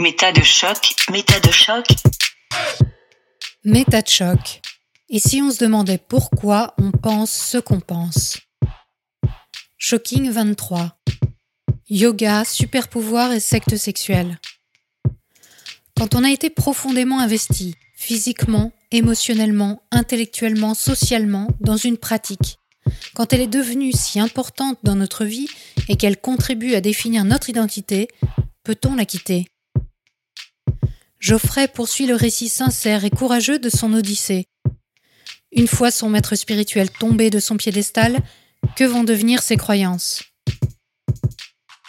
Méta de choc, méta de choc. Méta de choc. Et si on se demandait pourquoi on pense ce qu'on pense? Shocking 23. Yoga, super pouvoir et secte sexuelle. Quand on a été profondément investi, physiquement, émotionnellement, intellectuellement, socialement, dans une pratique, quand elle est devenue si importante dans notre vie et qu'elle contribue à définir notre identité, peut-on la quitter? Geoffrey poursuit le récit sincère et courageux de son Odyssée. Une fois son maître spirituel tombé de son piédestal, que vont devenir ses croyances?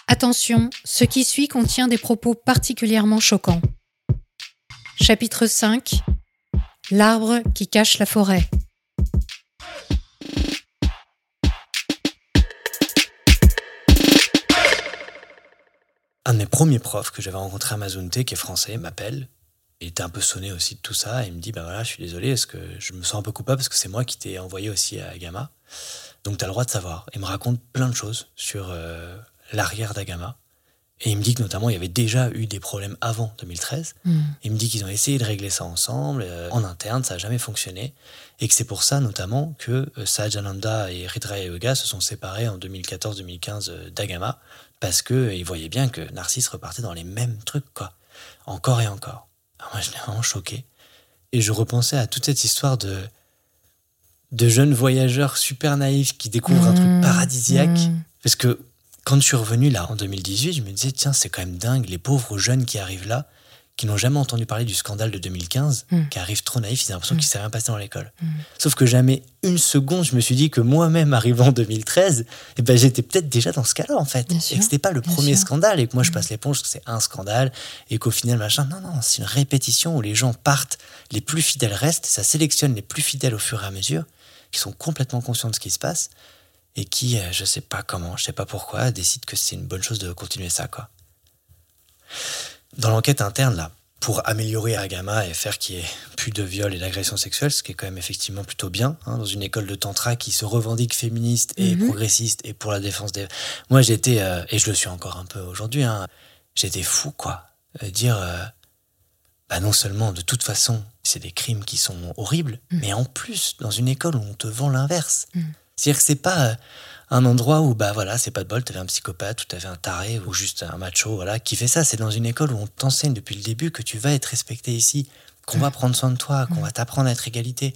Attention, ce qui suit contient des propos particulièrement choquants. Chapitre 5 L'arbre qui cache la forêt. Un de mes premiers profs que j'avais rencontré à Mazunte, qui est français, m'appelle. Il était un peu sonné aussi de tout ça et il me dit Bah voilà, je suis désolé, est-ce que je me sens un peu coupable parce que c'est moi qui t'ai envoyé aussi à Agama? Donc tu as le droit de savoir. Il me raconte plein de choses sur euh, l'arrière d'Agama. Et il me dit que notamment il y avait déjà eu des problèmes avant 2013. Il me dit qu'ils ont essayé de régler ça ensemble, euh, en interne, ça n'a jamais fonctionné. Et que c'est pour ça notamment que euh, Sahajananda et Ridra Yoga se sont séparés en 2014-2015 euh, d'Agama, parce qu'ils voyaient bien que Narcisse repartait dans les mêmes trucs, quoi. Encore et encore. Alors moi, je l'ai vraiment choqué. Et je repensais à toute cette histoire de, de jeunes voyageurs super naïfs qui découvrent un truc paradisiaque. Parce que quand je suis revenu là en 2018, je me disais, tiens, c'est quand même dingue, les pauvres jeunes qui arrivent là, qui n'ont jamais entendu parler du scandale de 2015, qui arrivent trop naïfs, ils ont l'impression qu'il ne s'est rien passé dans l'école. Sauf que jamais une seconde, je me suis dit que moi-même, arrivant en 2013, eh ben, j'étais peut-être déjà dans ce cas-là, en fait. Bien et sûr, que c'était pas le premier sûr. scandale, et que moi, je passe l'éponge, que c'est un scandale, et qu'au final, machin, non, non, c'est une répétition où les gens partent, les plus fidèles restent, ça sélectionne les plus fidèles au fur et à mesure, qui sont complètement conscients de ce qui se passe, et qui, euh, je sais pas comment, je sais pas pourquoi, décident que c'est une bonne chose de continuer ça, quoi. Dans l'enquête interne, là, pour améliorer Agama et faire qu'il y ait plus de viols et d'agressions sexuelles, ce qui est quand même effectivement plutôt bien, hein, dans une école de tantra qui se revendique féministe et Mhm. progressiste et pour la défense des... Moi, j'étais, euh, et je le suis encore un peu aujourd'hui, hein, j'étais fou, quoi. Euh, dire, euh, bah non seulement, de toute façon, c'est des crimes qui sont horribles, mais en plus, dans une école où on te vend l'inverse. C'est-à-dire que c'est pas euh, un endroit où, bah voilà, c'est pas de bol, t'avais un psychopathe ou t'avais un taré ou juste un macho, voilà, qui fait ça. C'est dans une école où on t'enseigne depuis le début que tu vas être respecté ici, qu'on va prendre soin de toi, qu'on va t'apprendre à être égalité.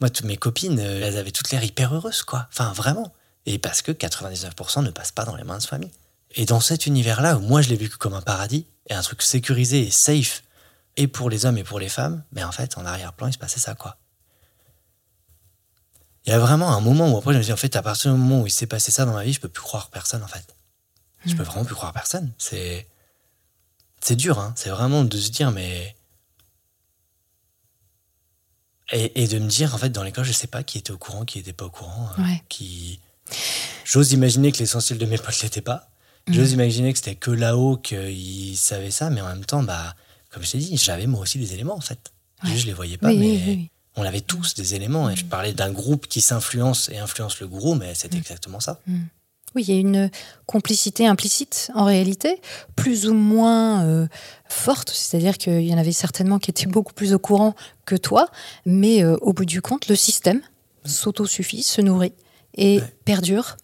Moi, toutes mes copines, euh, elles avaient toutes l'air hyper heureuses, quoi. Enfin, vraiment. Et parce que 99% ne passent pas dans les mains de famille. Et dans cet univers-là, où moi je l'ai vécu comme un paradis, et un truc sécurisé et safe, et pour les hommes et pour les femmes, mais en fait, en arrière-plan, il se passait ça, quoi. Il y a vraiment un moment où après, je me dit, en fait, à partir du moment où il s'est passé ça dans ma vie, je peux plus croire personne, en fait. Je peux vraiment plus croire personne. C'est. C'est dur, hein. C'est vraiment de se dire, mais. Et, et de me dire, en fait, dans l'école, je sais pas qui était au courant, qui était pas au courant. euh, Ouais. Qui. J'ose imaginer que l'essentiel de mes potes l'étaient pas. J'ose imaginer que c'était que là-haut qu'ils savaient ça, mais en même temps, bah, comme je t'ai dit, j'avais moi aussi des éléments, en fait. Ouais. Je les voyais pas, Oui, mais oui, oui, oui. On avait tous des éléments. Et je parlais d'un groupe qui s'influence et influence le gourou, mais c'était exactement ça. Oui, il y a une complicité implicite en réalité, plus ou moins euh, forte, c'est-à-dire qu'il y en avait certainement qui étaient beaucoup plus au courant que toi, mais euh, au bout du compte, le système s'autosuffit, se nourrit et Ouais. perdure.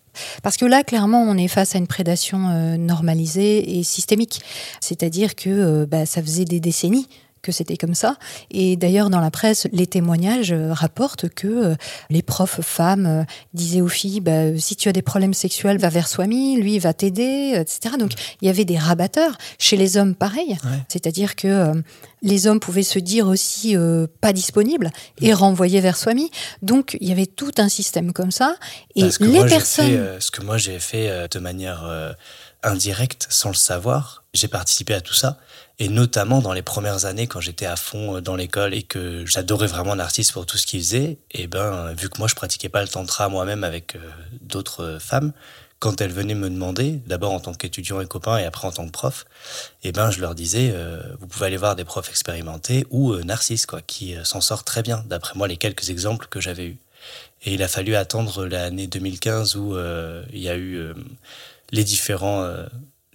Parce que là, clairement, on est face à une prédation euh, normalisée et systémique. C'est-à-dire que euh, bah, ça faisait des décennies que c'était comme ça. Et d'ailleurs, dans la presse, les témoignages euh, rapportent que euh, les profs femmes euh, disaient aux filles bah, si tu as des problèmes sexuels, va vers Swami, lui il va t'aider, etc. Donc il y avait des rabatteurs. Chez les hommes, pareil. Ouais. C'est-à-dire que euh, les hommes pouvaient se dire aussi euh, pas disponibles et renvoyer vers Swami. Donc il y avait tout un système comme ça. Et que les moi, personnes. fait, euh, ce que moi j'ai fait de manière indirecte, sans le savoir, j'ai participé à tout ça. Et notamment dans les premières années, quand j'étais à fond euh, dans l'école et que j'adorais vraiment l'artiste pour tout ce qu'il faisait, et ben, vu que moi je pratiquais pas le tantra moi-même avec euh, d'autres euh, femmes, quand elles venaient me demander, d'abord en tant qu'étudiant et copain et après en tant que prof, et ben je leur disais, vous pouvez aller voir des profs expérimentés ou Narcisse, quoi, qui s'en sort très bien, d'après moi les quelques exemples que j'avais eus. Et il a fallu attendre l'année 2015 où il y a eu les différents euh,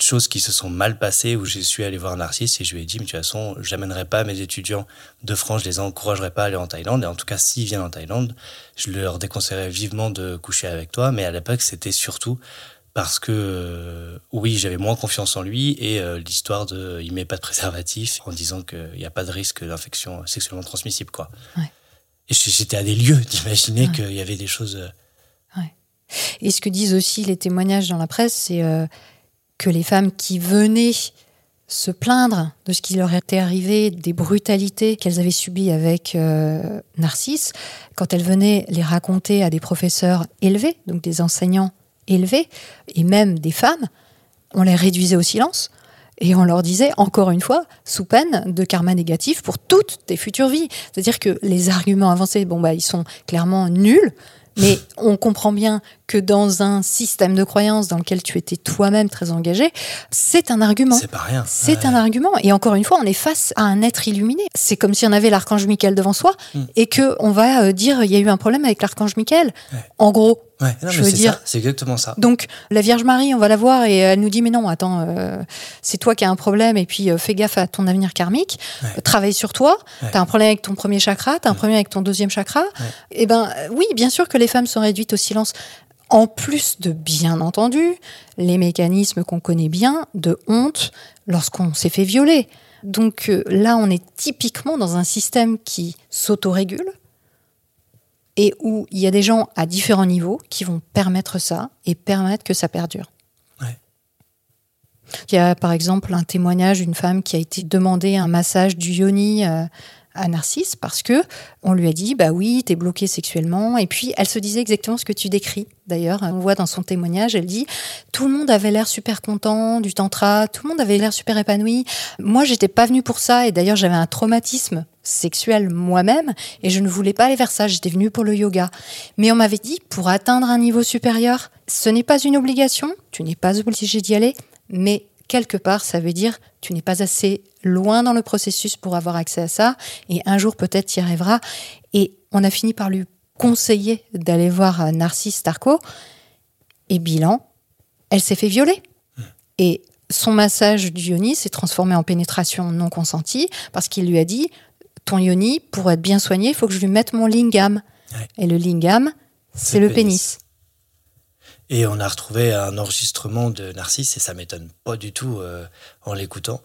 choses qui se sont mal passées où je suis allé voir Narcisse et je lui ai dit, mais de toute façon, j'amènerai pas mes étudiants de France, je les encouragerai pas à aller en Thaïlande. Et en tout cas, s'ils viennent en Thaïlande, je leur déconseillerais vivement de coucher avec toi. Mais à l'époque, c'était surtout parce que, euh, oui, j'avais moins confiance en lui et euh, l'histoire de il met pas de préservatif en disant qu'il n'y a pas de risque d'infection sexuellement transmissible, quoi. Ouais. Et j'étais à des lieux d'imaginer qu'il y avait des choses. Et ce que disent aussi les témoignages dans la presse, c'est euh, que les femmes qui venaient se plaindre de ce qui leur était arrivé, des brutalités qu'elles avaient subies avec euh, Narcisse, quand elles venaient les raconter à des professeurs élevés, donc des enseignants élevés, et même des femmes, on les réduisait au silence. Et on leur disait, encore une fois, sous peine de karma négatif pour toutes tes futures vies. C'est-à-dire que les arguments avancés, bon, bah, ils sont clairement nuls, mais on comprend bien que dans un système de croyance dans lequel tu étais toi-même très engagé, c'est un argument. C'est pas rien. C'est Ouais. un argument. Et encore une fois, on est face à un être illuminé. C'est comme si on avait l'archange Michael devant soi Mm. et que on va euh, dire il y a eu un problème avec l'archange Michael. En gros. Ouais, non, Je veux dire- c'est exactement ça. Donc la Vierge Marie, on va la voir et elle nous dit mais non, attends, euh, c'est toi qui as un problème et puis euh, fais gaffe à ton avenir karmique, Ouais. Euh, travaille sur toi. Ouais. T'as un problème avec ton premier chakra, t'as un problème avec ton deuxième chakra. Et ben euh, oui, bien sûr que les femmes sont réduites au silence. En plus de bien entendu les mécanismes qu'on connaît bien de honte lorsqu'on s'est fait violer. Donc euh, là, on est typiquement dans un système qui s'autorégule et où il y a des gens à différents niveaux qui vont permettre ça et permettre que ça perdure. Ouais. Il y a par exemple un témoignage d'une femme qui a été demandé un massage du yoni euh, à Narcisse parce que on lui a dit bah oui t'es bloqué sexuellement et puis elle se disait exactement ce que tu décris d'ailleurs on voit dans son témoignage elle dit tout le monde avait l'air super content du tantra tout le monde avait l'air super épanoui moi j'étais pas venue pour ça et d'ailleurs j'avais un traumatisme sexuel moi-même et je ne voulais pas aller vers ça j'étais venue pour le yoga mais on m'avait dit pour atteindre un niveau supérieur ce n'est pas une obligation tu n'es pas obligé d'y aller mais quelque part, ça veut dire tu n'es pas assez loin dans le processus pour avoir accès à ça, et un jour peut-être tu y arriveras. Et on a fini par lui conseiller d'aller voir Narcisse Tarco, et bilan, elle s'est fait violer. Et son massage du yoni s'est transformé en pénétration non consentie, parce qu'il lui a dit, ton yoni, pour être bien soigné, il faut que je lui mette mon lingam. Ouais. Et le lingam, c'est le pénis. Et on a retrouvé un enregistrement de Narcisse, et ça m'étonne pas du tout euh, en l'écoutant,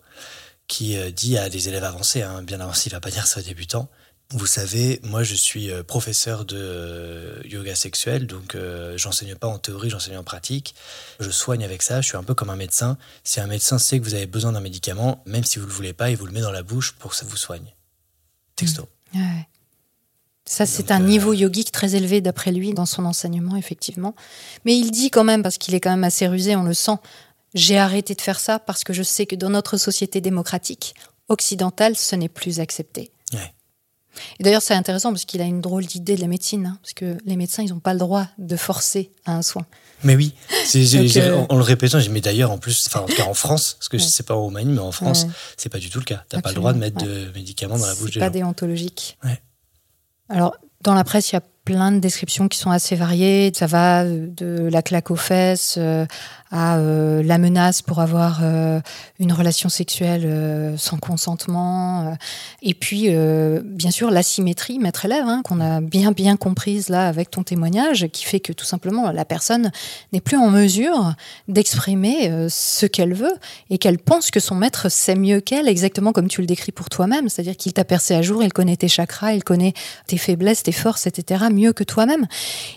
qui euh, dit à des élèves avancés, hein, bien avancés, il va pas dire ça aux débutants. Vous savez, moi je suis euh, professeur de yoga sexuel, donc j'enseigne pas en théorie, j'enseigne en pratique. Je soigne avec ça, je suis un peu comme un médecin. Si un médecin sait que vous avez besoin d'un médicament, même si vous le voulez pas, il vous le met dans la bouche pour que ça vous soigne. Texto. Ouais. Ça, c'est un euh, niveau yogique très élevé d'après lui dans son enseignement, effectivement. Mais il dit quand même, parce qu'il est quand même assez rusé, on le sent, j'ai arrêté de faire ça parce que je sais que dans notre société démocratique occidentale, ce n'est plus accepté. Ouais. Et d'ailleurs, c'est intéressant parce qu'il a une drôle d'idée de la médecine, hein, parce que les médecins, ils n'ont pas le droit de forcer à un soin. Mais oui, Donc, euh, en, en le répétant, j'ai mais d'ailleurs en plus, enfin en tout cas en France, parce que je Ouais. sais pas en Roumanie, mais en France, Ouais. c'est pas du tout le cas. T'as pas le droit de mettre de médicaments dans la bouche C'est des pas gens. déontologique. Ouais. Alors, dans la presse, il y a plein de descriptions qui sont assez variées. Ça va de la claque aux fesses euh, à euh, la menace pour avoir euh, une relation sexuelle euh, sans consentement. et puis, bien sûr, l'asymétrie maître-élève, hein, qu'on a bien, bien comprise là avec ton témoignage, qui fait que tout simplement, la personne n'est plus en mesure d'exprimer ce qu'elle veut et qu'elle pense que son maître sait mieux qu'elle, exactement comme tu le décris pour toi-même. C'est-à-dire qu'il t'a percé à jour, il connaît tes chakras, il connaît tes faiblesses, tes forces, etc., mieux que toi-même.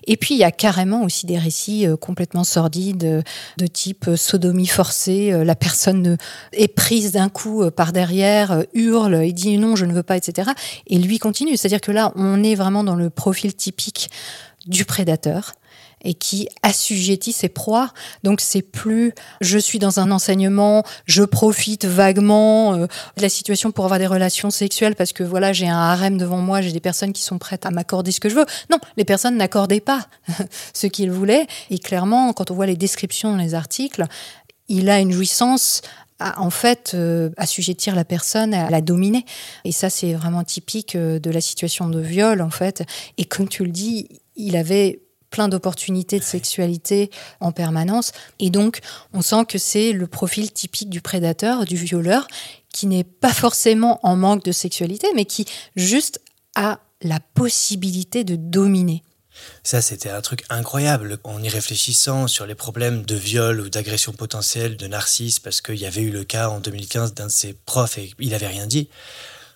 Et puis, il y a carrément aussi des récits complètement sordides, de type euh, sodomie forcée, euh, la personne euh, est prise d'un coup par derrière, hurle et dit non, je ne veux pas, etc. Et lui continue. C'est-à-dire que là, on est vraiment dans le profil typique du prédateur et qui assujettit ses proies. Donc c'est plus je suis dans un enseignement, je profite vaguement euh, de la situation pour avoir des relations sexuelles parce que voilà, j'ai un harem devant moi, j'ai des personnes qui sont prêtes à m'accorder ce que je veux. Non, les personnes n'accordaient pas ce qu'ils voulaient et clairement quand on voit les descriptions dans les articles, il a une jouissance à, en fait euh, assujettir la personne à la dominer et ça c'est vraiment typique euh, de la situation de viol en fait et comme tu le dis il avait plein d'opportunités de sexualité en permanence. Et donc, on sent que c'est le profil typique du prédateur, du violeur, qui n'est pas forcément en manque de sexualité, mais qui juste a la possibilité de dominer. Ça, c'était un truc incroyable en y réfléchissant sur les problèmes de viol ou d'agression potentielle de Narcisse, parce qu'il y avait eu le cas en 2015 d'un de ses profs et il n'avait rien dit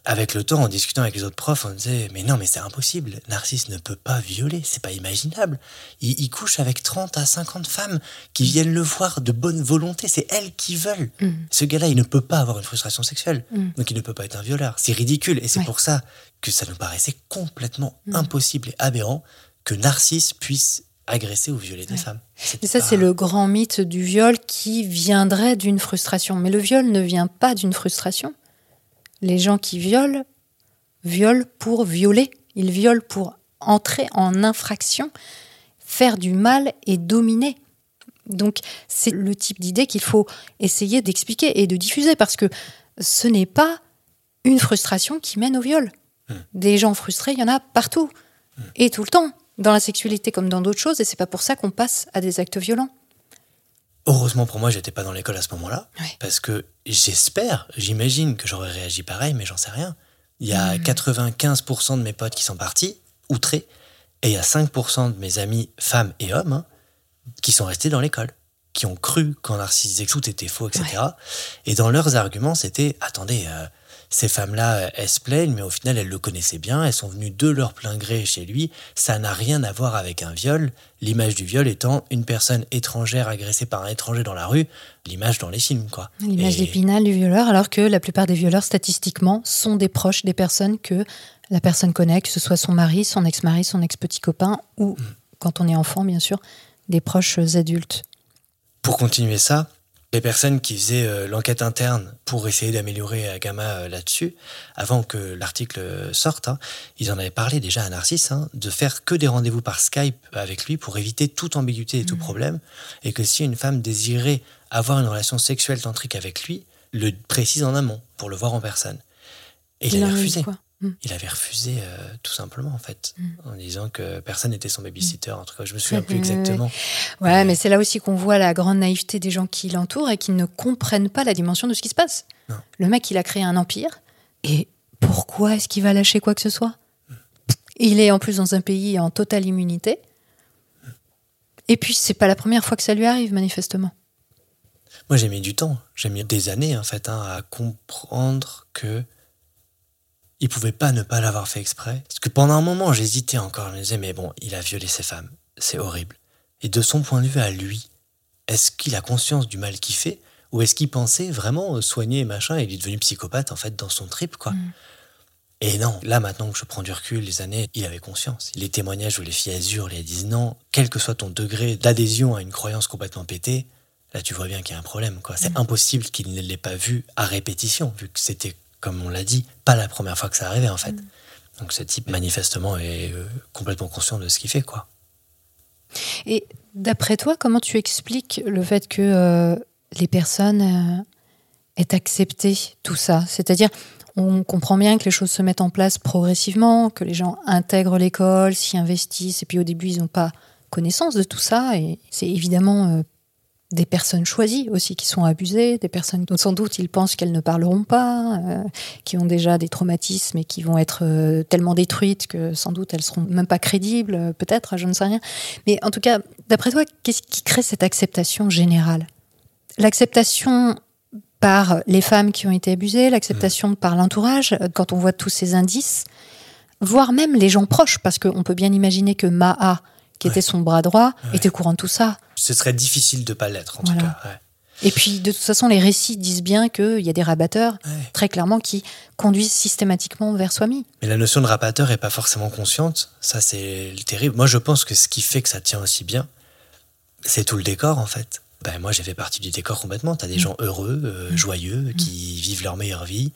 avec le temps, en discutant avec les autres profs, on disait Mais non, mais c'est impossible. Narcisse ne peut pas violer, c'est pas imaginable. Il, couche avec 30 à 50 femmes qui viennent le voir de bonne volonté, c'est elles qui veulent. Mm. Ce gars-là, il ne peut pas avoir une frustration sexuelle, mm. donc il ne peut pas être un violeur. C'est ridicule, et c'est pour ça que ça nous paraissait complètement mm. impossible et aberrant que Narcisse puisse agresser ou violer des femmes. Et ça, c'est le grand mythe du viol qui viendrait d'une frustration. Mais le viol ne vient pas d'une frustration les gens qui violent, violent pour violer. Ils violent pour entrer en infraction, faire du mal et dominer. Donc c'est le type d'idée qu'il faut essayer d'expliquer et de diffuser parce que ce n'est pas une frustration qui mène au viol. Hmm. Des gens frustrés, il y en a partout hmm. et tout le temps, dans la sexualité comme dans d'autres choses, et c'est pas pour ça qu'on passe à des actes violents. Heureusement pour moi, j'étais pas dans l'école à ce moment-là, parce que j'espère, j'imagine que j'aurais réagi pareil, mais j'en sais rien. Il y a 95% de mes potes qui sont partis, outrés, et il y a 5% de mes amis, femmes et hommes, hein, qui sont restés dans l'école, qui ont cru qu'en Narcisse disait que tout était faux, etc. Et dans leurs arguments, c'était attendez, euh, ces femmes-là, elles se plaignent, mais au final, elles le connaissaient bien, elles sont venues de leur plein gré chez lui. Ça n'a rien à voir avec un viol. L'image du viol étant une personne étrangère agressée par un étranger dans la rue, l'image dans les films, quoi. L'image d'épinal du violeur, alors que la plupart des violeurs, statistiquement, sont des proches des personnes que la personne connaît, que ce soit son mari, son ex-mari, son ex-petit copain, ou, mm. quand on est enfant, bien sûr, des proches adultes. Pour continuer ça, les personnes qui faisaient euh, l'enquête interne pour essayer d'améliorer Agama euh, là-dessus, avant que l'article sorte, hein, ils en avaient parlé déjà à Narcisse, hein, de faire que des rendez-vous par Skype avec lui pour éviter toute ambiguïté et tout mmh. problème, et que si une femme désirait avoir une relation sexuelle tantrique avec lui, le précise en amont pour le voir en personne. Et il, avait refusé. Mm. Il avait refusé euh, tout simplement en fait, mm. en disant que personne n'était son babysitter. En tout cas, je me souviens plus exactement. Ouais, mais, c'est là aussi qu'on voit la grande naïveté des gens qui l'entourent et qui ne comprennent pas la dimension de ce qui se passe. Le mec, il a créé un empire et pourquoi est-ce qu'il va lâcher quoi que ce soit? Mm. Il est en plus dans un pays en totale immunité. Et puis, c'est pas la première fois que ça lui arrive, manifestement. Moi, j'ai mis du temps, j'ai mis des années en fait hein, à comprendre que il pouvait pas ne pas l'avoir fait exprès. Parce que pendant un moment, j'hésitais encore. Je me disais, mais bon, il a violé ses femmes. C'est horrible. Et de son point de vue à lui, est-ce qu'il a conscience du mal qu'il fait Ou est-ce qu'il pensait vraiment soigner machin et il est devenu psychopathe, en fait, dans son trip, quoi mm. Et non, là maintenant que je prends du recul, les années, il avait conscience. Les témoignages où les filles azur les disent non, quel que soit ton degré d'adhésion à une croyance complètement pétée, là tu vois bien qu'il y a un problème. quoi. C'est mm. impossible qu'il ne l'ait pas vu à répétition, vu que c'était comme on l'a dit, pas la première fois que ça arrivait en fait. Mm. Donc ce type manifestement est euh, complètement conscient de ce qu'il fait quoi. Et d'après toi, comment tu expliques le fait que euh, les personnes euh, aient accepté tout ça? C'est-à-dire, on comprend bien que les choses se mettent en place progressivement, que les gens intègrent l'école, s'y investissent, et puis au début, ils n'ont pas connaissance de tout ça, et c'est évidemment des personnes choisies aussi qui sont abusées, des personnes dont sans doute ils pensent qu'elles ne parleront pas, euh, qui ont déjà des traumatismes et qui vont être euh, tellement détruites que sans doute elles seront même pas crédibles, euh, peut-être, je ne sais rien. Mais en tout cas, d'après toi, qu'est-ce qui crée cette acceptation générale? L'acceptation par les femmes qui ont été abusées, l'acceptation mmh. par l'entourage, quand on voit tous ces indices, voire même les gens proches, parce qu'on peut bien imaginer que Maha, qui était son bras droit, était au courant de tout ça ce serait difficile de pas l'être, en tout cas. Et puis, de toute façon, les récits disent bien qu'il y a des rabatteurs, très clairement, qui conduisent systématiquement vers Swami. Mais la notion de rabatteur est pas forcément consciente. Ça, c'est terrible. Moi, je pense que ce qui fait que ça tient aussi bien, c'est tout le décor, en fait. Ben, moi, j'ai fait partie du décor complètement. Tu as des mm. gens heureux, euh, mm. joyeux, mm. qui vivent leur meilleure vie,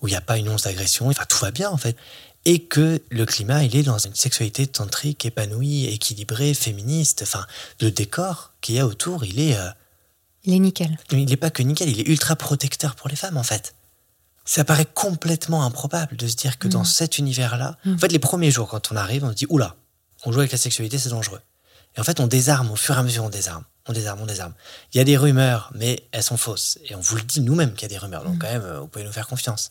où il n'y a pas une once d'agression. Enfin, tout va bien, en fait et que le climat, il est dans une sexualité tantrique, épanouie, équilibrée, féministe. Enfin, le décor qu'il y a autour, il est... Euh, il est nickel. Il n'est pas que nickel, il est ultra protecteur pour les femmes, en fait. Ça paraît complètement improbable de se dire que dans mm. cet univers-là... Mm. En fait, les premiers jours, quand on arrive, on se dit, oula, on joue avec la sexualité, c'est dangereux. Et en fait, on désarme, au fur et à mesure, on désarme. On désarme, on désarme. Il y a des rumeurs, mais elles sont fausses. Et on vous le dit nous-mêmes qu'il y a des rumeurs. Donc, Mm. quand même, euh, vous pouvez nous faire confiance.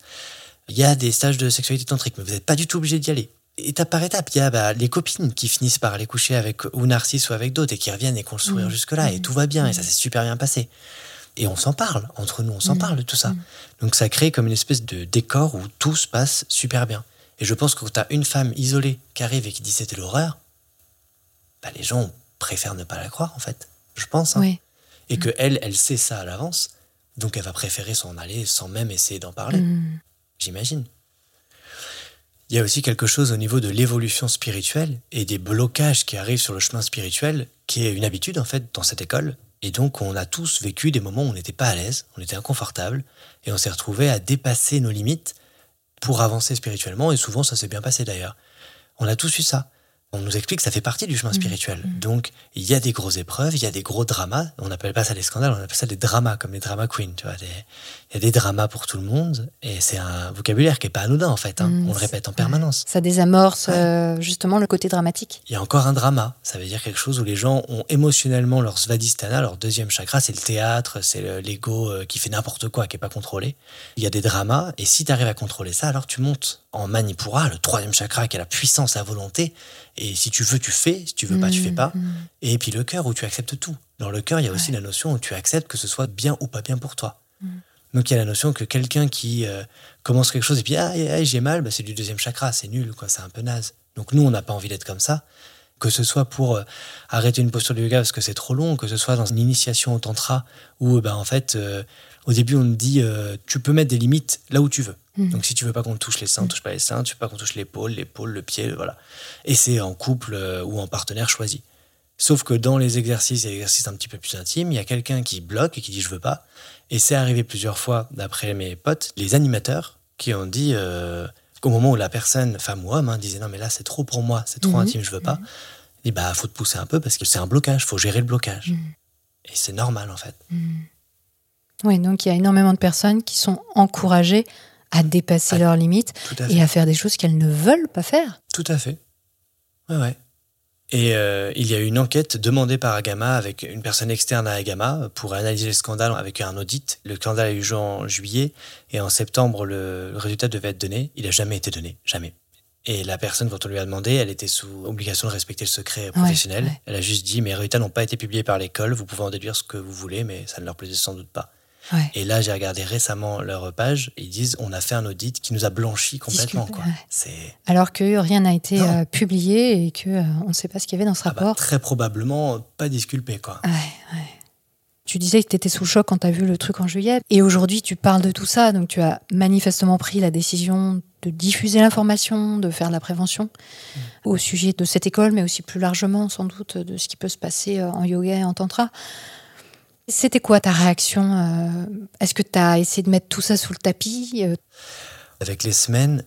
Il y a des stages de sexualité tantrique, mais vous n'êtes pas du tout obligé d'y aller. Étape par étape, il y a bah, les copines qui finissent par aller coucher avec ou Narcisse ou avec d'autres et qui reviennent et qui ont le sourire Mm. jusque-là. Et Mm. tout va bien et ça s'est super bien passé. Et on s'en parle, entre nous, on s'en parle de tout ça. Donc ça crée comme une espèce de décor où tout se passe super bien. Et je pense que quand tu as une femme isolée qui arrive et qui dit c'était l'horreur, bah, les gens préfèrent ne pas la croire en fait. Je pense. hein. Oui. Et que elle, elle sait ça à l'avance. Donc elle va préférer s'en aller sans même essayer d'en parler. J'imagine. Il y a aussi quelque chose au niveau de l'évolution spirituelle et des blocages qui arrivent sur le chemin spirituel, qui est une habitude en fait dans cette école. Et donc on a tous vécu des moments où on n'était pas à l'aise, on était inconfortable, et on s'est retrouvé à dépasser nos limites pour avancer spirituellement, et souvent ça s'est bien passé d'ailleurs. On a tous eu ça. On nous explique que ça fait partie du chemin spirituel. Donc, il y a des grosses épreuves, il y a des gros dramas. On n'appelle pas ça des scandales, on appelle ça des dramas, comme les drama queens. Tu vois, des- il y a des dramas pour tout le monde, et c'est un vocabulaire qui est pas anodin en fait. hein. Mm, on le répète en permanence. Ça désamorce euh, justement le côté dramatique. Il y a encore un drama. Ça veut dire quelque chose où les gens ont émotionnellement leur svadhisthana, leur deuxième chakra, c'est le théâtre, c'est le- l'ego euh, qui fait n'importe quoi, qui est pas contrôlé. Il y a des dramas, et si tu arrives à contrôler ça, alors tu montes en Manipura, le troisième chakra qui a la puissance, la volonté. Et si tu veux, tu fais. Si tu veux pas, tu fais pas. Mm. Et puis le cœur où tu acceptes tout. Dans le cœur, il y a aussi la notion où tu acceptes que ce soit bien ou pas bien pour toi. Mm. Donc il y a la notion que quelqu'un qui euh, commence quelque chose et puis ah, ah, ah, j'ai mal, bah, c'est du deuxième chakra, c'est nul, quoi, c'est un peu naze. Donc nous, on n'a pas envie d'être comme ça. Que ce soit pour euh, arrêter une posture de yoga parce que c'est trop long, que ce soit dans une initiation au tantra où ben, en fait, euh, au début, on te dit euh, tu peux mettre des limites là où tu veux. Mhm. Donc si tu veux pas qu'on touche les seins, on touche pas les seins, tu veux pas qu'on touche l'épaule, l'épaule, le pied, voilà. Et c'est en couple euh, ou en partenaire choisi. Sauf que dans les exercices et exercices un petit peu plus intimes, il y a quelqu'un qui bloque et qui dit je veux pas. Et c'est arrivé plusieurs fois, d'après mes potes, les animateurs qui ont dit euh, qu'au moment où la personne, femme ou homme, hein, disait non mais là c'est trop pour moi, c'est trop Mhm. intime, je veux pas. Il dit bah faut te pousser un peu parce que c'est un blocage, faut gérer le blocage. Mhm. Et c'est normal en fait. Oui, donc il y a énormément de personnes qui sont encouragées à dépasser Ah, leurs limites à et à faire des choses qu'elles ne veulent pas faire. Tout à fait. Ouais, ouais. Et euh, il y a eu une enquête demandée par Agama avec une personne externe à Agama pour analyser le scandale avec un audit. Le scandale a eu lieu en juillet et en septembre, le, le résultat devait être donné. Il n'a jamais été donné, jamais. Et la personne, quand on lui a demandé, elle était sous obligation de respecter le secret professionnel. ouais. Elle a juste dit, mes résultats n'ont pas été publiés par l'école, vous pouvez en déduire ce que vous voulez, mais ça ne leur plaisait sans doute pas. Ouais. Et là, j'ai regardé récemment leur page, ils disent, on a fait un audit qui nous a blanchi complètement. Disculpe, Quoi. ouais. C'est... Alors que rien n'a été euh, publié et que euh, on ne sait pas ce qu'il y avait dans ce Ah bah, rapport. très probablement pas disculpé, quoi. Ouais. Tu disais que tu étais sous choc quand tu as vu le truc en juillet. Et aujourd'hui, tu parles de tout ça. Donc, tu as manifestement pris la décision de diffuser l'information, de faire de la prévention Mm. au sujet de cette école, mais aussi plus largement, sans doute, de ce qui peut se passer euh, en yoga et en tantra. C'était quoi ta réaction euh, Est-ce que tu as essayé de mettre tout ça sous le tapis Euh, Avec les semaines,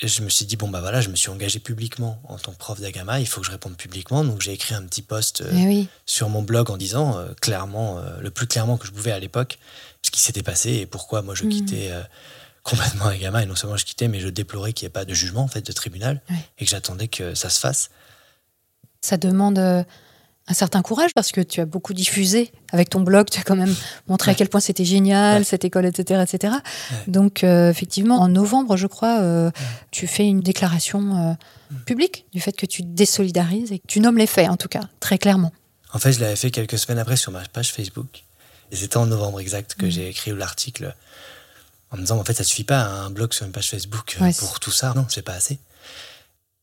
je me suis dit, bon, bah voilà, je me suis engagé publiquement en tant que prof d'Agama, il faut que je réponde publiquement. Donc, j'ai écrit un petit post euh, Eh oui. sur mon blog en disant euh, clairement, euh, le plus clairement que je pouvais à l'époque, ce qui s'était passé et pourquoi moi je Mhm. quittais complètement Agama. Et non seulement je quittais, mais je déplorais qu'il n'y ait pas de jugement, en fait, de tribunal, et que j'attendais que ça se fasse. Ça demande un certain courage parce que tu as beaucoup diffusé avec ton blog. Tu as quand même montré à quel point c'était génial, Ouais. cette école, etc. etc. Ouais. Donc, euh, effectivement, en novembre, je crois, euh, tu fais une déclaration euh, Mm. publique du fait que tu désolidarises et que tu nommes les faits, en tout cas, très clairement. En fait, je l'avais fait quelques semaines après sur ma page Facebook. Et c'était en novembre exact que Mhm. j'ai écrit l'article en me disant, en fait, ça suffit pas un blog sur une page Facebook pour tout ça. Non, c'est pas assez.